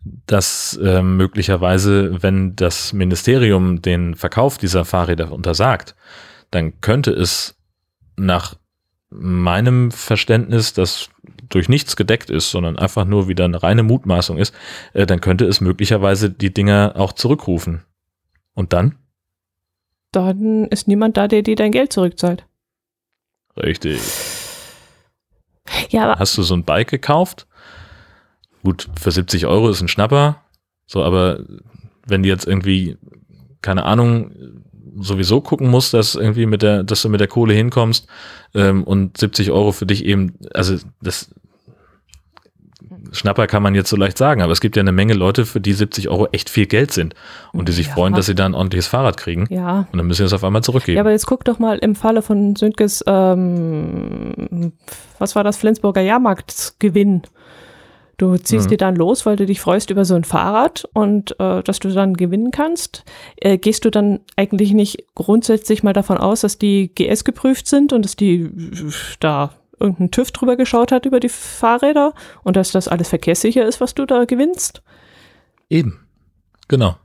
dass ähm, möglicherweise, wenn das Ministerium den Verkauf dieser Fahrräder untersagt, dann könnte es nach meinem Verständnis, das durch nichts gedeckt ist, sondern einfach nur wieder eine reine Mutmaßung ist, äh, dann könnte es möglicherweise die Dinger auch zurückrufen. Und dann? Dann ist niemand da, der dir dein Geld zurückzahlt. Richtig. Ja, aber Hast du so ein Bike gekauft? Gut, für 70 Euro ist ein Schnapper. So, aber wenn du jetzt irgendwie, keine Ahnung, sowieso gucken musst, dass irgendwie mit der, dass du mit der Kohle hinkommst ähm, und 70 Euro für dich eben, also das Schnapper kann man jetzt so leicht sagen, aber es gibt ja eine Menge Leute, für die 70 Euro echt viel Geld sind und die sich Ja. freuen, dass sie da ein ordentliches Fahrrad kriegen ja. und dann müssen sie es auf einmal zurückgeben. Ja, aber jetzt guck doch mal im Falle von Sündkes, ähm, was war das, Flensburger Jahrmarktsgewinn. Du ziehst Mhm. dir dann los, weil du dich freust über so ein Fahrrad und äh, dass du dann gewinnen kannst. Äh, gehst du dann eigentlich nicht grundsätzlich mal davon aus, dass die GS geprüft sind und dass die da irgendein TÜV drüber geschaut hat über die Fahrräder und dass das alles verkehrssicher ist, was du da gewinnst? Eben. Genau.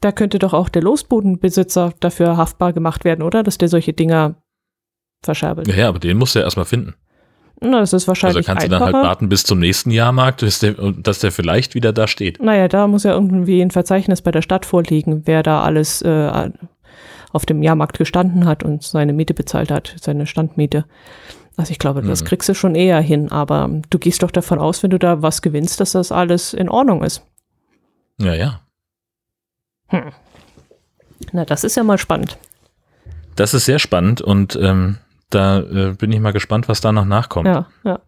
Da könnte doch auch der Losbudenbesitzer dafür haftbar gemacht werden, oder? Dass der solche Dinger verscherbelt. Ja, ja, aber den musst du ja erstmal finden. Na, das ist Also wahrscheinlich kannst du einfacher. dann halt warten bis zum nächsten Jahrmarkt, bis der, dass der vielleicht wieder da steht. naja, da muss ja irgendwie ein Verzeichnis bei der Stadt vorliegen, wer da alles äh, auf dem Jahrmarkt gestanden hat und seine Miete bezahlt hat, seine Standmiete. Also ich glaube, das Mhm. kriegst du schon eher hin, aber du gehst doch davon aus, wenn du da was gewinnst, dass das alles in Ordnung ist. Ja, ja. Na, das ist ja mal spannend. Das ist sehr spannend und ähm, da äh, bin ich mal gespannt, was da noch nachkommt, Ja, ja,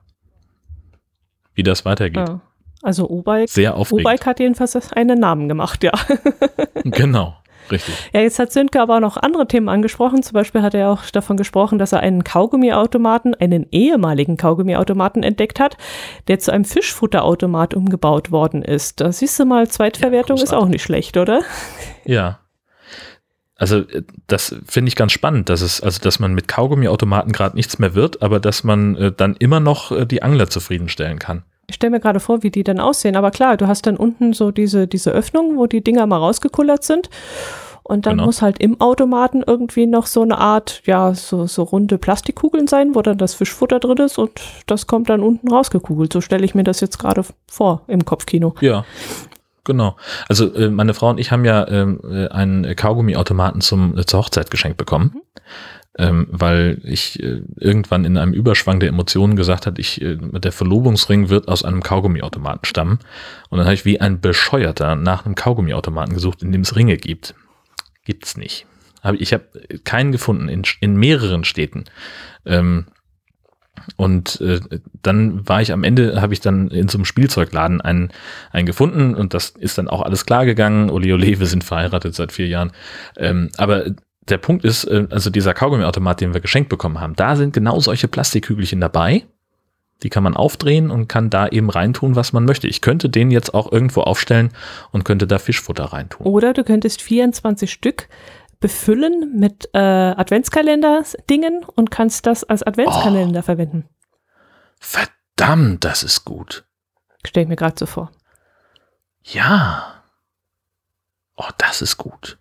wie das weitergeht. ja. Also O-Bike, Sehr aufregend. O-Bike hat jedenfalls einen Namen gemacht, ja. Genau, richtig. Ja, jetzt hat Sönke aber auch noch andere Themen angesprochen. Zum Beispiel hat er auch davon gesprochen, dass er einen Kaugummiautomaten, einen ehemaligen Kaugummiautomaten entdeckt hat, der zu einem Fischfutterautomat umgebaut worden ist. Da siehst du mal, Zweitverwertung ist großartig. auch nicht schlecht, oder? Ja. Also äh, das finde ich ganz spannend, dass es, also dass man mit Kaugummiautomaten gerade nichts mehr wird, aber dass man äh, dann immer noch äh, die Angler zufriedenstellen kann. Ich stelle mir gerade vor, wie die dann aussehen. Aber klar, du hast dann unten so diese, diese Öffnung, wo die Dinger mal rausgekullert sind. Und dann Genau. muss halt im Automaten irgendwie noch so eine Art, ja, so, so runde Plastikkugeln sein, wo dann das Fischfutter drin ist und das kommt dann unten rausgekugelt. So stelle ich mir das jetzt gerade vor im Kopfkino. Ja, genau. Also äh, meine Frau und ich haben ja ähm, äh, einen Kaugummiautomaten zum, äh, zur Hochzeit geschenkt bekommen, ähm, weil ich äh, irgendwann in einem Überschwang der Emotionen gesagt hat, ich, äh, der Verlobungsring wird aus einem Kaugummiautomaten stammen. Und dann habe ich wie ein Bescheuerter nach einem Kaugummiautomaten gesucht, in dem es Ringe gibt. Gibt's nicht. Hab, ich habe keinen gefunden in, in mehreren Städten. Ähm, und äh, dann war ich am Ende, habe ich dann in so einem Spielzeugladen einen, einen gefunden und das ist dann auch alles klar gegangen. Oli Ole, wir sind verheiratet seit vier Jahren. Ähm, aber der Punkt ist, äh, also dieser Kaugummiautomat, den wir geschenkt bekommen haben, da sind genau solche Plastikkügelchen dabei. Die kann man aufdrehen und kann da eben reintun, was man möchte. Ich könnte den jetzt auch irgendwo aufstellen und könnte da Fischfutter reintun. Oder du könntest 24 Stück befüllen mit äh, Adventskalender-Dingen und kannst das als Adventskalender verwenden. Verdammt, das ist gut. Stell ich mir gerade so vor. Ja. Oh, das ist gut.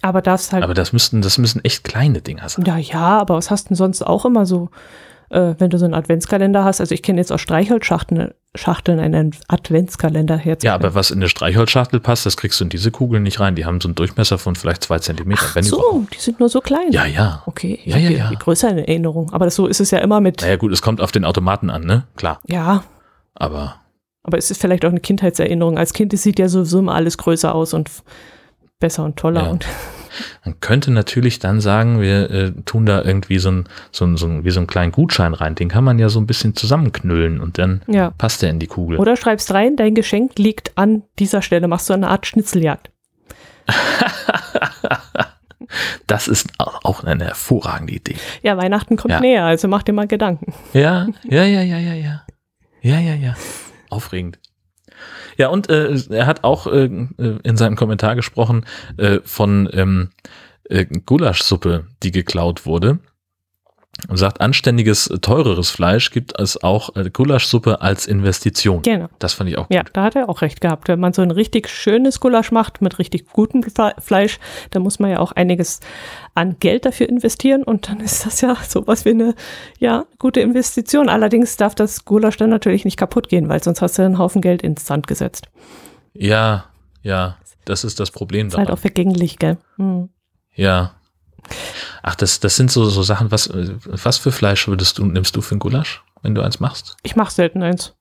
Aber das halt Aber das müssten, das müssen echt kleine Dinger sein. Ja, ja, aber was hast du denn sonst auch immer so äh, wenn du so einen Adventskalender hast, also ich kenne jetzt aus Streichholzschachteln Schachteln einen Adventskalender herzustellen. Ja, aber was in eine Streichholzschachtel passt, das kriegst du in diese Kugeln nicht rein. Die haben so einen Durchmesser von vielleicht zwei Zentimeter. Ach so, die sind nur so klein. Ja, ja. Okay, ja, ja, ja. Die größere Erinnerung. Aber das, so ist es ja immer mit. Naja, gut, es kommt auf den Automaten an, ne? Klar. Ja. Aber. Aber es ist vielleicht auch eine Kindheitserinnerung. Als Kind sieht ja sowieso immer alles größer aus und besser und toller. Ja. Und Man könnte natürlich dann sagen, wir äh, tun da irgendwie so ein, so, ein, so ein, wie so einen kleinen Gutschein rein. Den kann man ja so ein bisschen zusammenknüllen und dann ja. passt der in die Kugel. Oder schreibst rein, dein Geschenk liegt an dieser Stelle. Machst du eine Art Schnitzeljagd. das ist auch eine hervorragende Idee. Ja, Weihnachten kommt ja. näher, also mach dir mal Gedanken. Ja, ja, ja, ja, ja, ja. Ja, ja, ja. Aufregend. Ja, und äh, er hat auch äh, in seinem Kommentar gesprochen äh, von ähm, äh, Gulaschsuppe, die geklaut wurde sagt, anständiges, teureres Fleisch gibt es auch äh, Gulaschsuppe als Investition. Genau. Das fand ich auch gut. Ja, da hat er auch recht gehabt. Wenn man so ein richtig schönes Gulasch macht mit richtig gutem Fleisch, dann muss man ja auch einiges an Geld dafür investieren und dann ist das ja sowas wie eine ja, gute Investition. Allerdings darf das Gulasch dann natürlich nicht kaputt gehen, weil sonst hast du einen Haufen Geld ins Sand gesetzt. Ja, ja, das ist das Problem. Ist halt auch vergänglich, gell? Hm. Ja, Ach, das, das sind so, so Sachen, was, was für Fleisch würdest du, nimmst du für ein Gulasch, wenn du eins machst? Ich mache selten eins.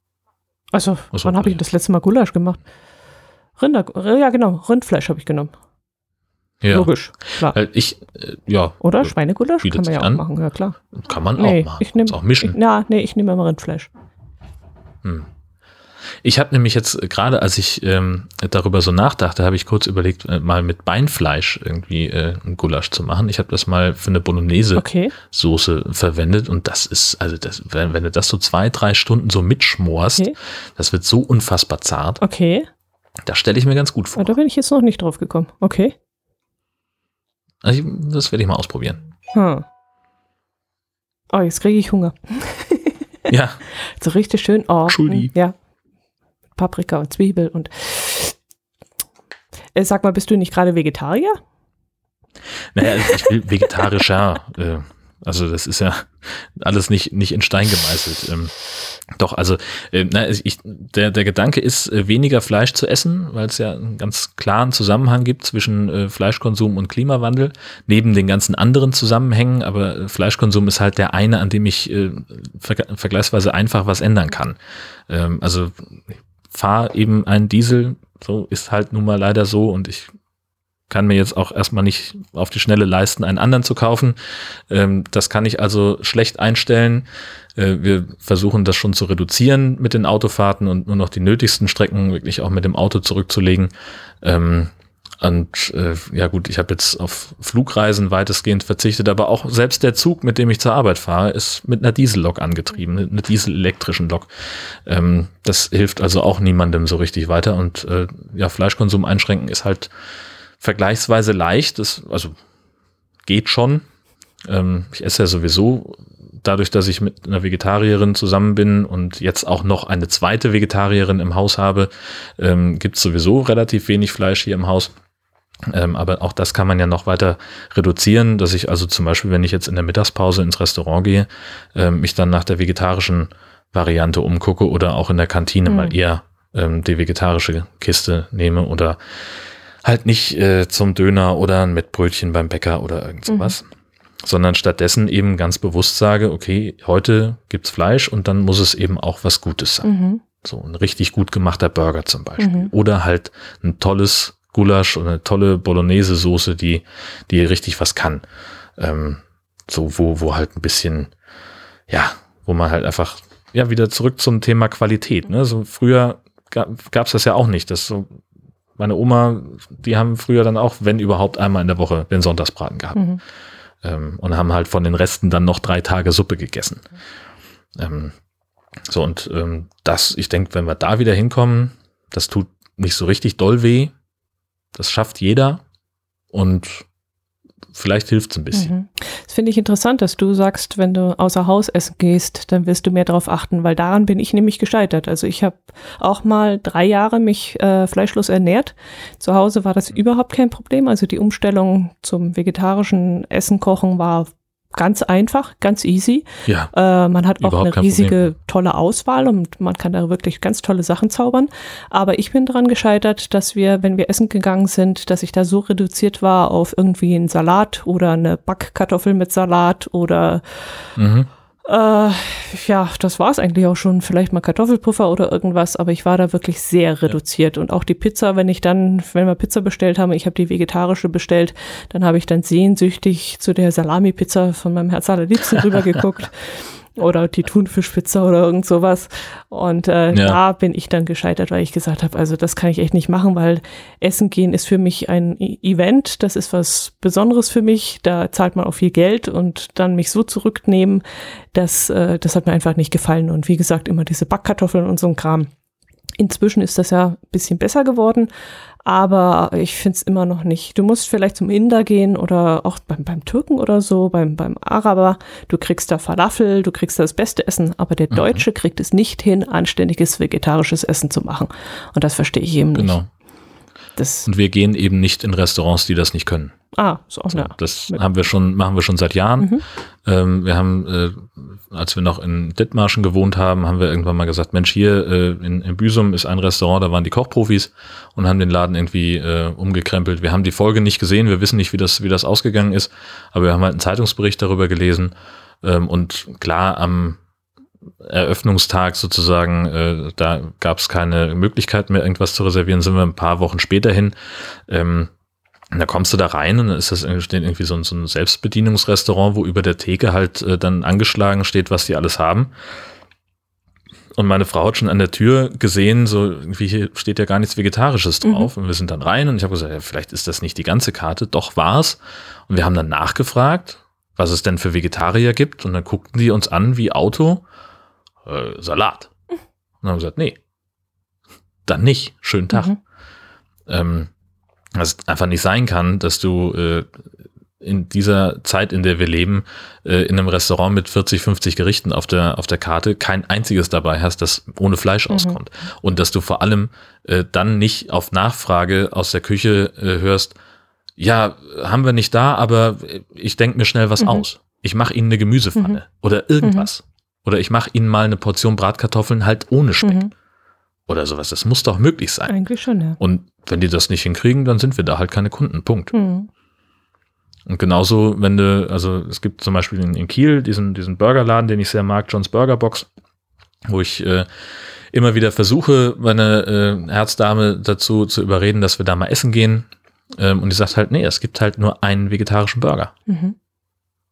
Also, so, wann habe ich das letzte Mal Gulasch gemacht? Rinder, ja genau, Rindfleisch habe ich genommen. Ja. Logisch, klar. Ich, äh, ja. Oder Schweinegulasch kann man ja auch an. machen, ja klar. Kann man nee, auch machen. Ich nehm, auch mischen. Ich, na, nee, ich nehme immer Rindfleisch. Hm. Ich habe nämlich jetzt gerade, als ich ähm, darüber so nachdachte, habe ich kurz überlegt, äh, mal mit Beinfleisch irgendwie äh, ein Gulasch zu machen. Ich habe das mal für eine Bolognese-Soße okay. verwendet und das ist, also das, wenn, wenn, du das so zwei, drei Stunden so mitschmorst, okay. das wird so unfassbar zart. Okay. Das stelle ich mir ganz gut vor. Da bin ich jetzt noch nicht drauf gekommen. Okay. Also ich, das werde ich mal ausprobieren. Hm. Oh, jetzt kriege ich Hunger. ja. So richtig schön. Oh, Entschuldigung. Ja, Paprika und Zwiebel und äh, sag mal, bist du nicht gerade Vegetarier? Naja, ich will vegetarischer. äh, also das ist ja alles nicht, nicht in Stein gemeißelt. Ähm, doch, also äh, na, ich, der, der Gedanke ist, äh, weniger Fleisch zu essen, weil es ja einen ganz klaren Zusammenhang gibt zwischen äh, Fleischkonsum und Klimawandel, neben den ganzen anderen Zusammenhängen, aber äh, Fleischkonsum ist halt der eine, an dem ich äh, ver vergleichsweise einfach was ändern kann. Ähm, also fahre eben einen Diesel, so ist halt nun mal leider so und ich kann mir jetzt auch erstmal nicht auf die Schnelle leisten, einen anderen zu kaufen. Ähm, das kann ich also schlecht einstellen. Äh, wir versuchen das schon zu reduzieren mit den Autofahrten und nur noch die nötigsten Strecken wirklich auch mit dem Auto zurückzulegen. Ähm, und äh, ja gut, ich habe jetzt auf Flugreisen weitestgehend verzichtet, aber auch selbst der Zug, mit dem ich zur Arbeit fahre, ist mit einer Diesellok angetrieben, einer dieselelektrischen Lok. Ähm, das hilft also auch niemandem so richtig weiter. Und äh, ja, Fleischkonsum einschränken ist halt vergleichsweise leicht. Das, also geht schon. Ähm, ich esse ja sowieso dadurch, dass ich mit einer Vegetarierin zusammen bin und jetzt auch noch eine zweite Vegetarierin im Haus habe, ähm, gibt es sowieso relativ wenig Fleisch hier im Haus. Ähm, aber auch das kann man ja noch weiter reduzieren, dass ich also zum Beispiel, wenn ich jetzt in der Mittagspause ins Restaurant gehe, ähm, mich dann nach der vegetarischen Variante umgucke oder auch in der Kantine mhm. mal eher ähm, die vegetarische Kiste nehme oder halt nicht äh, zum Döner oder mit Brötchen beim Bäcker oder irgend sowas. Mhm. Sondern stattdessen eben ganz bewusst sage, okay, heute gibt's Fleisch und dann muss es eben auch was Gutes sein. Mhm. So ein richtig gut gemachter Burger zum Beispiel. Mhm. Oder halt ein tolles Gulasch oder eine tolle Bolognese-Soße, die, die richtig was kann. Ähm, so, wo, wo halt ein bisschen, ja, wo man halt einfach, ja, wieder zurück zum Thema Qualität. Ne? So früher gab es das ja auch nicht. dass so, meine Oma, die haben früher dann auch, wenn überhaupt, einmal in der Woche den Sonntagsbraten gehabt. Mhm. Ähm, und haben halt von den Resten dann noch drei Tage Suppe gegessen. Ähm, so, und ähm, das, ich denke, wenn wir da wieder hinkommen, das tut nicht so richtig doll weh, das schafft jeder und vielleicht hilft es ein bisschen. Mhm. Das finde ich interessant, dass du sagst, wenn du außer Haus essen gehst, dann wirst du mehr darauf achten, weil daran bin ich nämlich gescheitert. Also ich habe auch mal drei Jahre mich äh, fleischlos ernährt. Zu Hause war das überhaupt kein Problem. Also die Umstellung zum vegetarischen Essen kochen war ganz einfach, ganz easy. Ja. Äh, man hat auch eine riesige, Problem. tolle Auswahl und man kann da wirklich ganz tolle Sachen zaubern. Aber ich bin daran gescheitert, dass wir, wenn wir essen gegangen sind, dass ich da so reduziert war auf irgendwie einen Salat oder eine Backkartoffel mit Salat oder Mhm. Äh, ja, das war es eigentlich auch schon. Vielleicht mal Kartoffelpuffer oder irgendwas, aber ich war da wirklich sehr reduziert. Und auch die Pizza, wenn ich dann, wenn wir Pizza bestellt haben, ich habe die vegetarische bestellt, dann habe ich dann sehnsüchtig zu der Salami-Pizza von meinem Herz allerliebsten rübergeguckt. Oder die Thunfischpizza oder irgend sowas. Und äh, Ja. da bin ich dann gescheitert, weil ich gesagt habe, also das kann ich echt nicht machen, weil Essen gehen ist für mich ein E- Event, das ist was Besonderes für mich, da zahlt man auch viel Geld und dann mich so zurücknehmen, das, äh, das hat mir einfach nicht gefallen. Und wie gesagt, immer diese Backkartoffeln und so ein Kram. Inzwischen ist das ja ein bisschen besser geworden, aber ich finde es immer noch nicht. Du musst vielleicht zum Inder gehen oder auch beim, beim Türken oder so, beim, beim Araber. Du kriegst da Falafel, du kriegst da das beste Essen, aber der Deutsche kriegt es nicht hin, anständiges vegetarisches Essen zu machen. Und das verstehe ich eben Genau. nicht. Das, Und wir gehen eben nicht in Restaurants, die das nicht können. Ah, ist auch eine, Das haben wir schon, machen wir schon seit Jahren. Mhm. Ähm, wir haben, äh, als wir noch in Dithmarschen gewohnt haben, haben wir irgendwann mal gesagt, Mensch, hier äh, in, in Büsum ist ein Restaurant, da waren die Kochprofis und haben den Laden irgendwie äh, umgekrempelt. Wir haben die Folge nicht gesehen, wir wissen nicht, wie das, wie das ausgegangen ist, aber wir haben halt einen Zeitungsbericht darüber gelesen. Ähm, und klar, am Eröffnungstag sozusagen, äh, da gab es keine Möglichkeit mehr, irgendwas zu reservieren, sind wir ein paar Wochen später hin. Ähm, und da kommst du da rein und dann ist das irgendwie- steht irgendwie so ein, so ein Selbstbedienungsrestaurant, wo über der Theke halt äh, dann angeschlagen steht, was die alles haben. Und meine Frau hat schon an der Tür gesehen, so irgendwie hier steht ja gar nichts Vegetarisches drauf. Und wir sind dann rein und ich habe gesagt, ja, vielleicht ist das nicht die ganze Karte. Doch war's. Und wir haben dann nachgefragt, was es denn für Vegetarier gibt. Und dann guckten die uns an wie Auto, äh, Salat. Und dann haben gesagt, nee, dann nicht. Schönen Tag. Mhm. Ähm, es einfach nicht sein kann, dass du äh, in dieser Zeit, in der wir leben, äh, in einem Restaurant mit 40, 50 Gerichten auf der, auf der Karte kein einziges dabei hast, das ohne Fleisch auskommt. Und dass du vor allem äh, dann nicht auf Nachfrage aus der Küche äh, hörst, ja, haben wir nicht da, aber ich denke mir schnell was Mhm. aus. Ich mache Ihnen eine Gemüsepfanne Mhm. oder irgendwas. Oder ich mache Ihnen mal eine Portion Bratkartoffeln halt ohne Speck Mhm. Oder sowas. Das muss doch möglich sein. Eigentlich schon, ja. Und wenn die das nicht hinkriegen, dann sind wir da halt keine Kunden. Punkt. Mhm. Und genauso, wenn du, also es gibt zum Beispiel in, in Kiel diesen, diesen Burgerladen, den ich sehr mag, John's Burger Box, wo ich äh, immer wieder versuche, meine äh, Herzdame dazu zu überreden, dass wir da mal essen gehen. Ähm, und die sagt halt, nee, es gibt halt nur einen vegetarischen Burger. Mhm.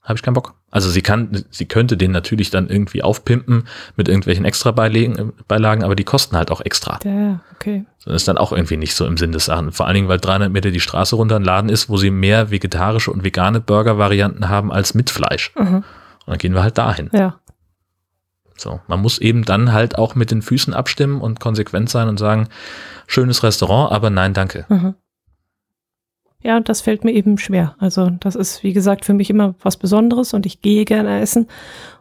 Habe ich keinen Bock. Also sie kann, sie könnte den natürlich dann irgendwie aufpimpen mit irgendwelchen extra Beilagen, Beilagen aber die kosten halt auch extra. Ja, ja, okay. Das ist dann auch irgendwie nicht so im Sinn des Sachen. Vor allen Dingen, weil 300 Meter die Straße runter ein Laden ist, wo sie mehr vegetarische und vegane Burger-Varianten haben als mit Fleisch. Mhm. Und dann gehen wir halt dahin. Ja. So, man muss eben dann halt auch mit den Füßen abstimmen und konsequent sein und sagen, schönes Restaurant, aber nein, danke. Mhm. Ja, und das fällt mir eben schwer. Also das ist, wie gesagt, für mich immer was Besonderes und ich gehe gerne essen.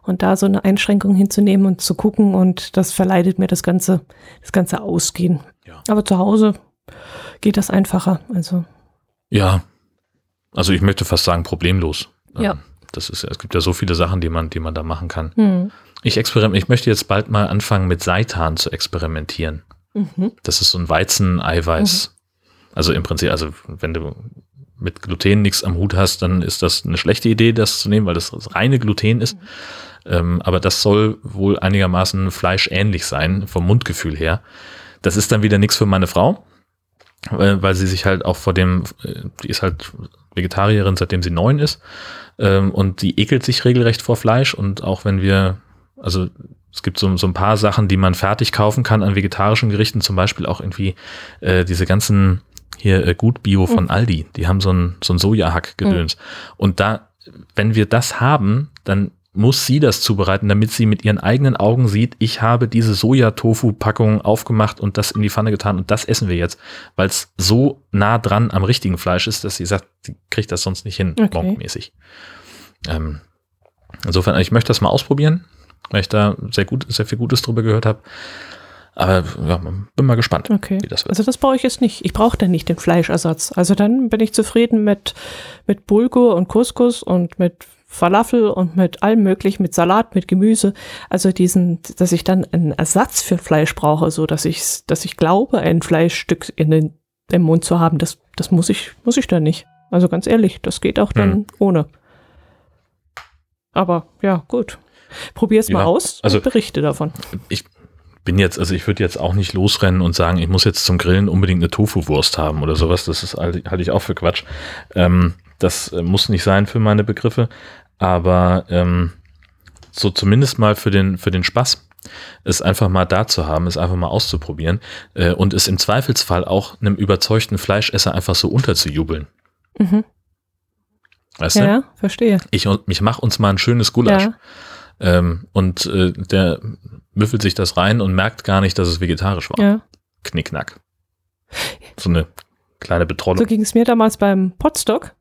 Und da so eine Einschränkung hinzunehmen und zu gucken und das verleidet mir das ganze, das ganze Ausgehen. Ja. Aber zu Hause geht das einfacher. Also Ja, also ich möchte fast sagen, problemlos. Ja. Ähm, Das ist, ja- es gibt ja so viele Sachen, die man, die man da machen kann. hm. Ich experiment, ich möchte jetzt bald mal anfangen, mit Seitan zu experimentieren. mhm. Das ist so ein Weizeneiweiß. Also im Prinzip, also wenn du mit Gluten nichts am Hut hast, dann ist das eine schlechte Idee, das zu nehmen, weil das reine Gluten ist. Ähm, aber das soll wohl einigermaßen fleischähnlich sein, vom Mundgefühl her. Das ist dann wieder nichts für meine Frau, weil, weil sie sich halt auch vor dem, äh, die ist halt Vegetarierin, seitdem sie neun ist. Ähm, und die ekelt sich regelrecht vor Fleisch. Und auch wenn wir, also es gibt so, so ein paar Sachen, die man fertig kaufen kann an vegetarischen Gerichten, zum Beispiel auch irgendwie äh, diese ganzen hier äh, Gut Bio von Aldi, die haben so ein, so ein Sojahack-Gedöns. Und da, wenn wir das haben, dann muss sie das zubereiten, damit sie mit ihren eigenen Augen sieht, ich habe diese Sojatofu-Packung aufgemacht und das in die Pfanne getan und das essen wir jetzt, weil es so nah dran am richtigen Fleisch ist, dass sie sagt, sie kriegt das sonst nicht hin, Okay. monkmäßig. Ähm, insofern, ich möchte das mal ausprobieren, weil ich da sehr gut, sehr viel Gutes drüber gehört habe. Aber ja, bin mal gespannt, Okay. wie das wird. Also das brauche ich jetzt nicht. Ich brauche dann nicht den Fleischersatz. Also dann bin ich zufrieden mit, mit Bulgur und Couscous und mit Falafel und mit allem möglichen, mit Salat, mit Gemüse. Also diesen, dass ich dann einen Ersatz für Fleisch brauche, so dass ich, dass ich glaube, ein Fleischstück in den, im Mund zu haben, das, das muss ich, muss ich dann nicht. Also ganz ehrlich, das geht auch dann Hm. ohne. Aber ja, gut. Probier's mal Ja, aus also- und berichte davon. Ich bin jetzt, also ich würde jetzt auch nicht losrennen und sagen, ich muss jetzt zum Grillen unbedingt eine Tofu-Wurst haben oder sowas. Das ist halte halte ich auch für Quatsch. Ähm, das äh, muss nicht sein für meine Begriffe, aber ähm, so zumindest mal für den, für den Spaß, es einfach mal da zu haben, es einfach mal auszuprobieren äh, und es im Zweifelsfall auch einem überzeugten Fleischesser einfach so unterzujubeln. Mhm. Weißt Ja, du? ja, verstehe. Ich, ich mache uns mal ein schönes Gulasch. Ja. Ähm, und äh, der müffelt sich das rein und merkt gar nicht, dass es vegetarisch war. Ja. Knickknack. So eine kleine So Betrollung. ging es mir damals beim Potstock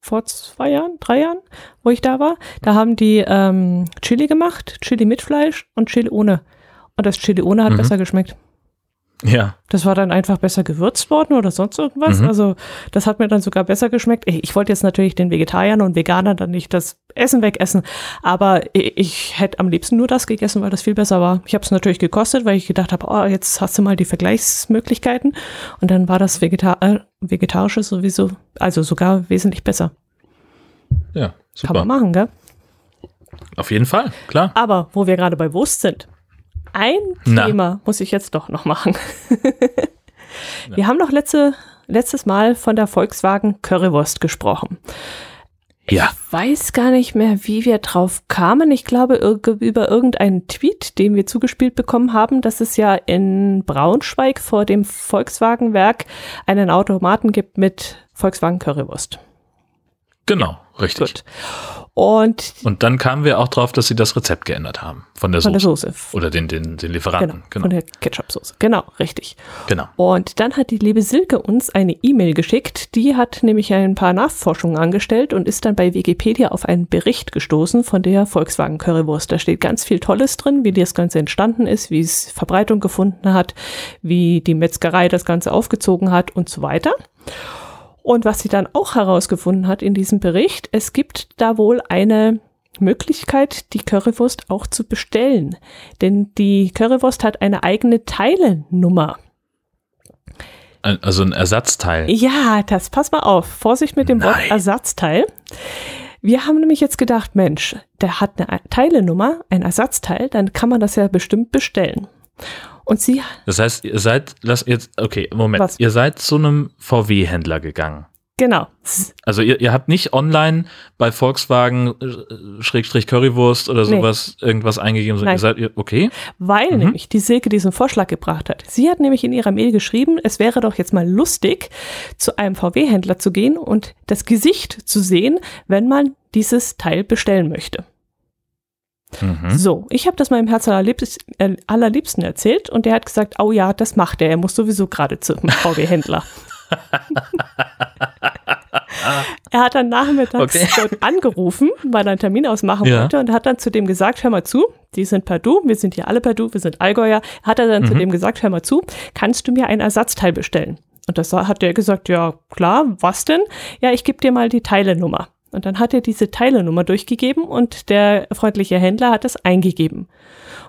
vor zwei Jahren, drei Jahren, wo ich da war. Da haben die ähm, Chili gemacht, Chili mit Fleisch und Chili ohne. Und das Chili ohne hat Mhm. besser geschmeckt. Ja, Das war dann einfach besser gewürzt worden oder sonst irgendwas. Mhm. Also das hat mir dann sogar besser geschmeckt. Ich, ich wollte jetzt natürlich den Vegetariern und Veganern dann nicht das Essen wegessen, aber ich, ich hätte am liebsten nur das gegessen, weil das viel besser war. Ich habe es natürlich gekostet, weil ich gedacht habe, oh, jetzt hast du mal die Vergleichsmöglichkeiten. Und dann war das Vegeta äh, Vegetarische sowieso, also sogar wesentlich besser. ja, Kann man super. machen, gell? Auf jeden Fall, klar. Aber wo wir gerade bei Wurst sind, ein Na. Thema muss ich jetzt doch noch machen. wir haben doch letzte, letztes Mal von der Volkswagen Currywurst gesprochen. Ja, Ich weiß gar nicht mehr, wie wir drauf kamen. Ich glaube, über irgendeinen Tweet, den wir zugespielt bekommen haben, dass es ja in Braunschweig vor dem Volkswagen-Werk einen Automaten gibt mit Volkswagen Currywurst. genau, richtig. Gut. Und Und dann kamen wir auch drauf, dass sie das Rezept geändert haben von der von der Soße. Soße. Oder den, den, den Genau, Lieferanten. Genau. von der Ketchup-Soße. Genau, richtig. genau. Und dann hat die liebe Silke uns eine E-Mail geschickt. Die hat nämlich ein paar Nachforschungen angestellt und ist dann bei Wikipedia auf einen Bericht gestoßen von der Volkswagen Currywurst. Da steht ganz viel Tolles drin, wie das Ganze entstanden ist, wie es Verbreitung gefunden hat, wie die Metzgerei das Ganze aufgezogen hat und so weiter. Und was sie dann auch herausgefunden hat in diesem Bericht, es gibt da wohl eine Möglichkeit, die Currywurst auch zu bestellen. Denn die Currywurst hat eine eigene Teilenummer. Also ein Ersatzteil. Ja, das pass mal auf. Vorsicht mit dem Wort Nein. Ersatzteil. Wir haben nämlich jetzt gedacht, Mensch, der hat eine Teilenummer, ein Ersatzteil, dann kann man das ja bestimmt bestellen. Und sie, Das heißt, ihr seid, lass jetzt, okay, Moment. Was? Ihr seid zu einem VW-Händler gegangen. genau, Also ihr, ihr habt nicht online bei Volkswagen äh, Schrägstrich Currywurst oder Nee. sowas irgendwas eingegeben, sondern ihr seid ihr, okay? weil Mhm. nämlich die Silke diesen Vorschlag gebracht hat. Sie hat nämlich in ihrer Mail geschrieben, es wäre doch jetzt mal lustig, zu einem VW-Händler zu gehen und das Gesicht zu sehen, wenn man dieses Teil bestellen möchte. Mhm. So, ich habe das meinem Herz allerliebst, äh, allerliebsten erzählt und der hat gesagt, oh ja, das macht er. Er muss sowieso gerade zum VW-Händler. er hat dann nachmittags Okay. dort angerufen, weil er einen Termin ausmachen Ja. wollte und hat dann zu dem gesagt, hör mal zu, die sind per Du, wir sind hier alle per Du, wir sind Allgäuer. Hat er dann zu Mhm. dem gesagt, hör mal zu, kannst du mir ein Ersatzteil bestellen? Und das hat der gesagt, ja klar, was denn? Ja, ich gebe dir mal die Teilenummer. Und dann hat er diese Teilenummer durchgegeben und der freundliche Händler hat das eingegeben.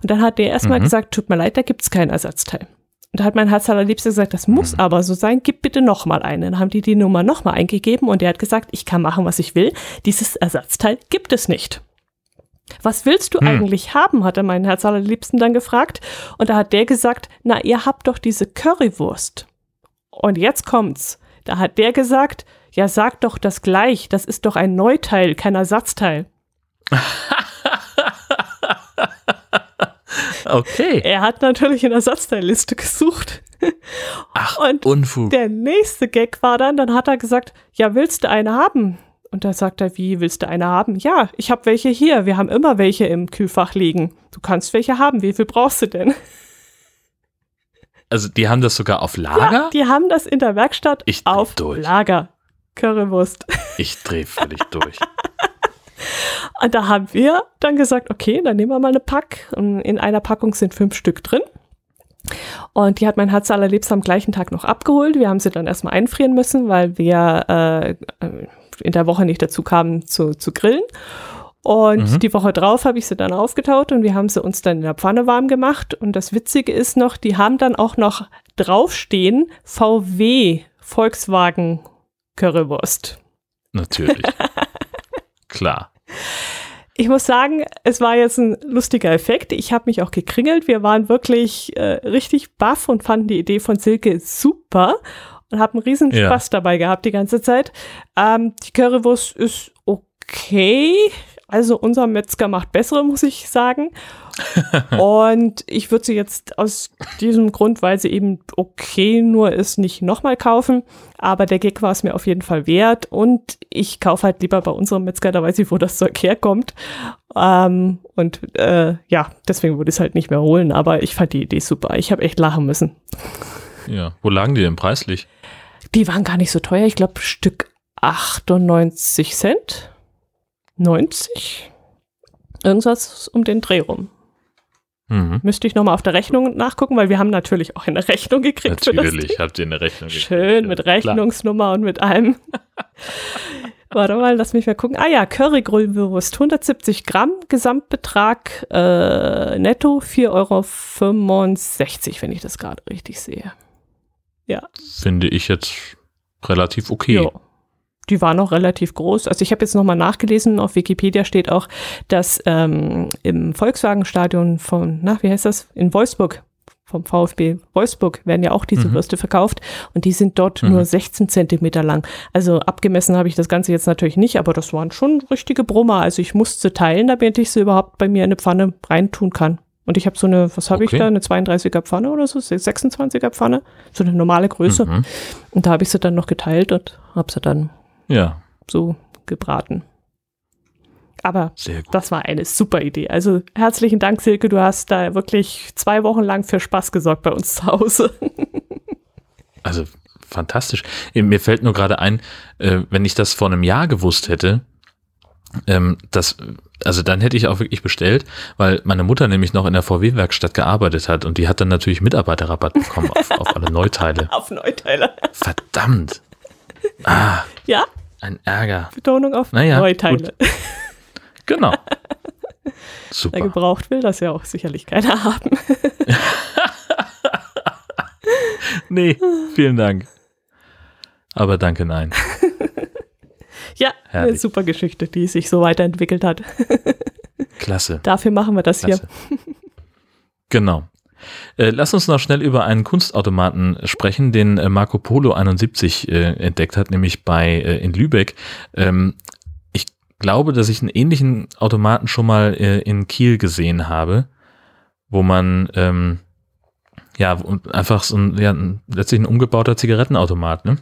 Und dann hat der erstmal Mhm. gesagt, tut mir leid, da gibt's kein Ersatzteil. Und da hat mein Herz allerliebste gesagt, das muss aber so sein, gib bitte nochmal einen. Dann haben die die Nummer nochmal eingegeben und der hat gesagt, ich kann machen, was ich will. Dieses Ersatzteil gibt es nicht. Was willst du Hm. eigentlich haben, hat er meinen Herz allerliebsten dann gefragt. Und da hat der gesagt, na, ihr habt doch diese Currywurst. Und jetzt kommt's. Da hat der gesagt, ja, sag doch das gleich, das ist doch ein Neuteil, kein Ersatzteil. Okay. Er hat natürlich in der Ersatzteilliste gesucht. Ach, Und Unfug. der nächste Gag war dann, dann hat er gesagt, ja, willst du eine haben? Und da sagt er, wie willst du eine haben? Ja, ich habe welche hier. Wir haben immer welche im Kühlfach liegen. Du kannst welche haben. Wie viel brauchst du denn? Also die haben das sogar auf Lager? Ja, die haben das in der Werkstatt Ich auf durch. Lager. Currywurst. Ich drehe völlig durch. Und da haben wir dann gesagt, okay, dann nehmen wir mal eine Pack. Und in einer Packung sind fünf Stück drin. Und die hat mein Herz allerliebst am gleichen Tag noch abgeholt. Wir haben sie dann erstmal einfrieren müssen, weil wir äh, in der Woche nicht dazu kamen zu, zu grillen. Und mhm. die Woche drauf habe ich sie dann aufgetaut und wir haben sie uns dann in der Pfanne warm gemacht. Und das Witzige ist noch, die haben dann auch noch draufstehen VW Volkswagen Currywurst. Natürlich. Klar. Ich muss sagen, es war jetzt ein lustiger Effekt. Ich habe mich auch gekringelt. Wir waren wirklich äh, richtig baff und fanden die Idee von Silke super und haben einen riesen Spaß ja. dabei gehabt die ganze Zeit. Ähm, die Currywurst ist okay. Also unser Metzger macht bessere, muss ich sagen. und ich würde sie jetzt aus diesem Grund, weil sie eben okay nur ist, nicht nochmal kaufen. Aber der Gig war es mir auf jeden Fall wert. Und ich kaufe halt lieber bei unserem Metzger, da weiß ich, wo das Zeug herkommt. Ähm, und äh, ja, deswegen würde ich es halt nicht mehr holen. Aber ich fand die Idee super. Ich habe echt lachen müssen. Ja, wo lagen die denn preislich? Die waren gar nicht so teuer. Ich glaube, Stück 98 Cent. 90? Irgendwas um den Dreh rum. Mhm. Müsste ich nochmal auf der Rechnung nachgucken, weil wir haben natürlich auch eine Rechnung gekriegt. Natürlich habt ihr eine Rechnung gekriegt. Schön, mit Rechnungsnummer Klar. und mit allem. Warte mal, lass mich mal gucken. Ah ja, Currygrillwurst, 170 Gramm, Gesamtbetrag äh, netto 4,65 Euro, wenn ich das gerade richtig sehe. Ja. Finde ich jetzt relativ okay. Jo die war noch relativ groß. Also ich habe jetzt nochmal nachgelesen, auf Wikipedia steht auch, dass ähm, im Volkswagen-Stadion von, na, wie heißt das? In Wolfsburg, vom VfB Wolfsburg werden ja auch diese mhm. Würste verkauft und die sind dort mhm. nur 16 Zentimeter lang. Also abgemessen habe ich das Ganze jetzt natürlich nicht, aber das waren schon richtige Brummer. Also ich musste teilen, damit ich sie überhaupt bei mir in eine Pfanne reintun kann. Und ich habe so eine, was habe okay. ich da, eine 32er Pfanne oder so, 26er Pfanne, so eine normale Größe. Mhm. Und da habe ich sie dann noch geteilt und habe sie dann ja. So gebraten. Aber das war eine super Idee. Also herzlichen Dank, Silke. Du hast da wirklich zwei Wochen lang für Spaß gesorgt bei uns zu Hause. also fantastisch. Mir fällt nur gerade ein, äh, wenn ich das vor einem Jahr gewusst hätte, ähm, das, also dann hätte ich auch wirklich bestellt, weil meine Mutter nämlich noch in der VW-Werkstatt gearbeitet hat und die hat dann natürlich Mitarbeiterrabatt bekommen auf, auf alle Neuteile. Auf Neuteile. Verdammt. Ah. Ja, ein Ärger. Betonung auf naja, Neuteile. Gut. Genau. Super. Wer gebraucht will, das ja auch sicherlich keiner haben. nee, vielen Dank. Aber danke, nein. ja, Herrlich. eine super Geschichte, die sich so weiterentwickelt hat. Klasse. Dafür machen wir das Klasse. hier. Genau. Äh, lass uns noch schnell über einen Kunstautomaten sprechen, den äh, Marco Polo 71 äh, entdeckt hat, nämlich bei in Lübeck. Ähm, ich glaube, dass ich einen ähnlichen Automaten schon mal in Kiel gesehen habe, wo man ähm, ja einfach so ein, ja, letztlich ein umgebauter Zigarettenautomat, ne?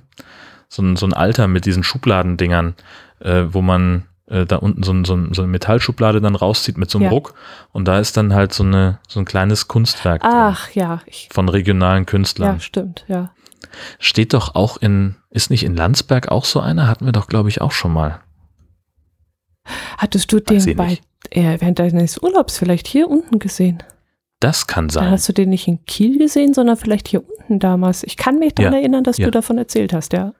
So ein, so ein alter mit diesen Schubladendingern, äh, wo man äh, da unten so, ein, so, ein, so, eine Metallschublade dann rauszieht mit so einem ja. Ruck und da ist dann halt so, eine, so ein kleines Kunstwerk Ach, drin, ja. Ich, von regionalen Künstlern. Ja, stimmt, ja. Steht doch auch in, ist nicht in Landsberg auch so einer? Hatten wir doch, glaube ich, auch schon mal. Hattest du den bei, äh, während deines Urlaubs vielleicht hier unten gesehen? Das kann sein. Dann hast du den nicht in Kiel gesehen, sondern vielleicht hier unten damals. Ich kann mich daran ja, erinnern, dass ja. du davon erzählt hast, ja.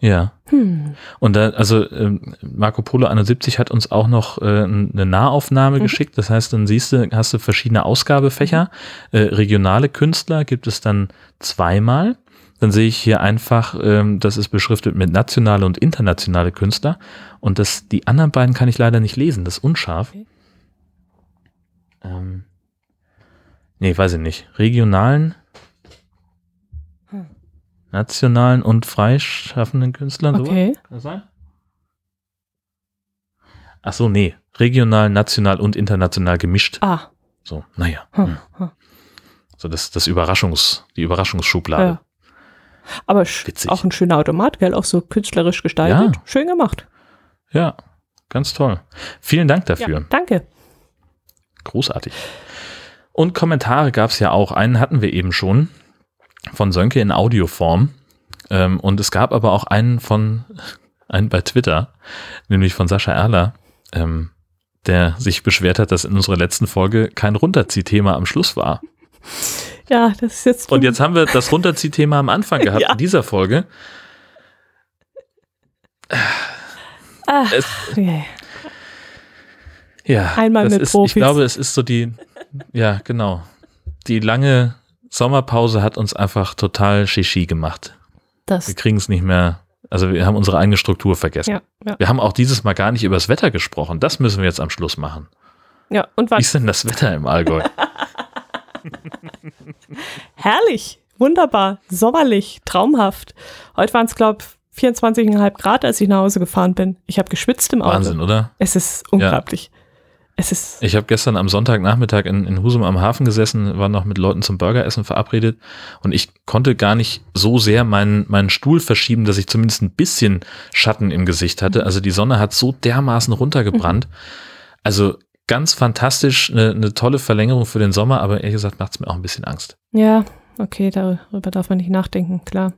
Ja. Hm. Und da, also ähm, Marco Polo 71 hat uns auch noch äh, eine Nahaufnahme mhm. geschickt. Das heißt, dann siehst du, hast du verschiedene Ausgabefächer. Mhm. Äh, regionale Künstler gibt es dann zweimal. Dann sehe ich hier einfach, ähm, das ist beschriftet mit nationale und internationale Künstler. Und das, die anderen beiden kann ich leider nicht lesen. Das ist unscharf. Okay. Ähm, nee, weiß ich nicht. Regionalen nationalen und freischaffenden Künstlern. Okay. So? Kann das sein? Ach so, nee. Regional, national und international gemischt. Ah. So, naja. Hm, hm. So, das, das Überraschungs, die Überraschungsschublade. Ja. Aber Witzig. auch ein schöner Automat, gell? Auch so künstlerisch gestaltet. Ja. Schön gemacht. Ja, ganz toll. Vielen Dank dafür. Ja, danke. Großartig. Und Kommentare gab es ja auch. Einen hatten wir eben schon von Sönke in Audioform. Ähm, und es gab aber auch einen von, einen bei Twitter, nämlich von Sascha Erler, ähm, der sich beschwert hat, dass in unserer letzten Folge kein Runterziehthema am Schluss war. Ja, das ist jetzt. Und jetzt haben wir das Runterziehthema am Anfang gehabt ja. in dieser Folge. Ach, es, yeah. Ja, Einmal mit ist, Profis. Ich glaube, es ist so die, ja, genau. Die lange Sommerpause hat uns einfach total Shishi gemacht. Wir Das, kriegen es nicht mehr, also wir haben unsere eigene Struktur vergessen. ja, ja. Wir haben auch dieses Mal gar nicht über das Wetter gesprochen. Das müssen wir jetzt am Schluss machen. ja, und Wie war ist denn das Wetter im Allgäu? herrlich, wunderbar, sommerlich, traumhaft. Heute waren es, glaube ich, 24,5 Grad, als ich nach Hause gefahren bin. Ich habe geschwitzt im Auto. Wahnsinn, oder? Es ist unglaublich. Es ist, Ich habe gestern am Sonntagnachmittag in, in Husum am Hafen gesessen, war noch mit Leuten zum Burgeressen verabredet und ich konnte gar nicht so sehr meinen, meinen Stuhl verschieben, dass ich zumindest ein bisschen Schatten im Gesicht hatte. Also die Sonne hat so dermaßen runtergebrannt. Also ganz fantastisch, eine, eine tolle Verlängerung für den Sommer, aber ehrlich gesagt macht es mir auch ein bisschen Angst. ja, okay, darüber darf man nicht nachdenken, klar.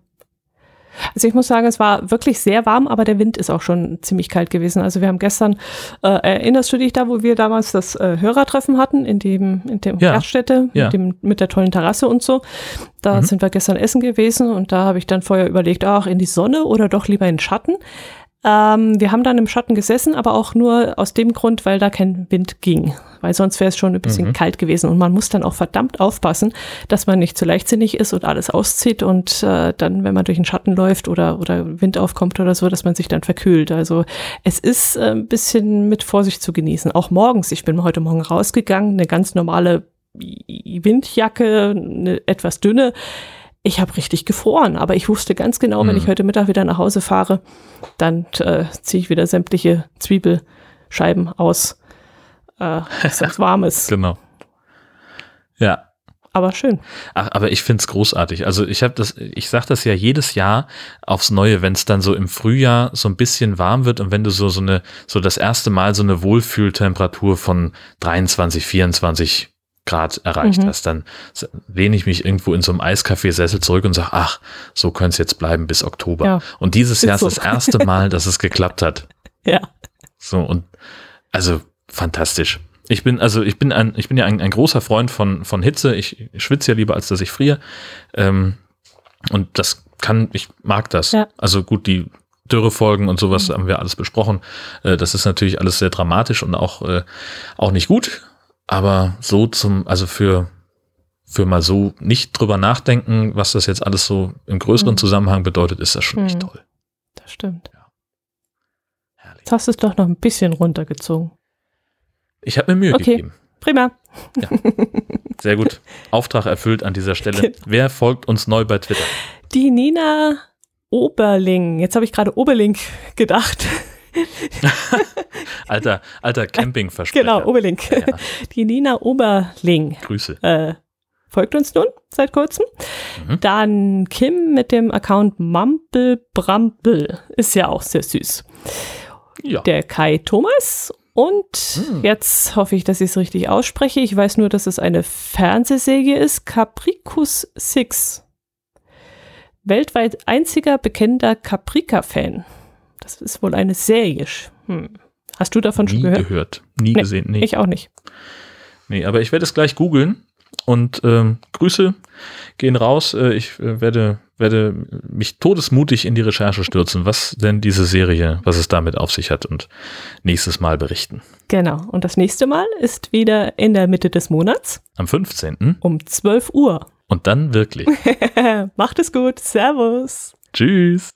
Also ich muss sagen, es war wirklich sehr warm, aber der Wind ist auch schon ziemlich kalt gewesen. Also wir haben gestern, äh, erinnerst du dich da, wo wir damals das äh, Hörertreffen hatten, in dem, in dem Ja. Gaststätte, Ja. mit, dem, mit der tollen Terrasse und so. Da Mhm. sind wir gestern essen gewesen und da habe ich dann vorher überlegt, ach, in die Sonne oder doch lieber in den Schatten. Ähm, wir haben dann im Schatten gesessen, aber auch nur aus dem Grund, weil da kein Wind ging. Weil sonst wäre es schon ein bisschen Mhm. kalt gewesen. Und man muss dann auch verdammt aufpassen, dass man nicht zu leichtsinnig ist und alles auszieht und äh, dann, wenn man durch den Schatten läuft oder, oder Wind aufkommt oder so, dass man sich dann verkühlt. Also es ist äh, ein bisschen mit Vorsicht zu genießen. Auch morgens. Ich bin heute Morgen rausgegangen, eine ganz normale Windjacke, eine etwas dünne. Ich habe richtig gefroren, aber ich wusste ganz genau, wenn Mhm. ich heute Mittag wieder nach Hause fahre, dann äh, ziehe ich wieder sämtliche Zwiebelscheiben aus. Äh, ist das warmes, Genau. Ja, aber schön. Ach, aber ich find's großartig. Also ich habe das, ich sag das ja jedes Jahr aufs Neue, wenn es dann so im Frühjahr so ein bisschen warm wird und wenn du so so eine so das erste Mal so eine Wohlfühltemperatur von 23, 24 Grad erreicht Mhm. hast, dann lehne ich mich irgendwo in so einem Eiskaffeesessel zurück und sag, ach, so könnte es jetzt bleiben bis Oktober. Ja, und dieses Jahr so. ist das erste Mal, dass es geklappt hat. Ja. So und also fantastisch. Ich bin also ich bin ein ich bin ja ein, ein großer Freund von von Hitze. Ich, schwitze ja lieber als dass ich friere. Ähm, und das kann ich mag das. Ja. Also gut die Dürrefolgen und sowas haben wir alles besprochen. Äh, das ist natürlich alles sehr dramatisch und auch äh, auch nicht gut. Aber so zum also für für mal so nicht drüber nachdenken, was das jetzt alles so im größeren Mhm. Zusammenhang bedeutet, ist das schon echt Mhm. toll. Das stimmt. Herrlich. Jetzt hast du es doch noch ein bisschen runtergezogen. Ich habe mir Mühe Okay. gegeben. Prima. Sehr gut. Auftrag erfüllt an dieser Stelle. Genau. Wer folgt uns neu bei Twitter? Die Nina Oberling. Jetzt habe ich gerade Oberling gedacht. Alter, alter Campingversprecher. Genau, Oberling. Ja, ja. Die Nina Oberling Grüße. äh, folgt uns nun seit kurzem. Mhm. Dann Kim mit dem Account Bramble. Ist ja auch sehr süß. Ja. Der Kai Thomas. Und Hm. jetzt hoffe ich, dass ich es richtig ausspreche. Ich weiß nur, dass es eine Fernsehserie ist. Capricus Six. Weltweit einziger bekennender Caprica-Fan. Das ist wohl eine Serie. Hm. Hast du davon schon Nie gehört? gehört. Nie Nee, gesehen. Nee. Ich auch nicht. nee, aber ich werde es gleich googeln. Und ähm, Grüße gehen raus. Äh, ich äh, werde, werde mich todesmutig in die Recherche stürzen, was denn diese Serie, was es damit auf sich hat und nächstes Mal berichten. Genau. Und das nächste Mal ist wieder in der Mitte des Monats Am 15. um 12 Uhr. Und dann wirklich. Macht es gut. Servus. Tschüss.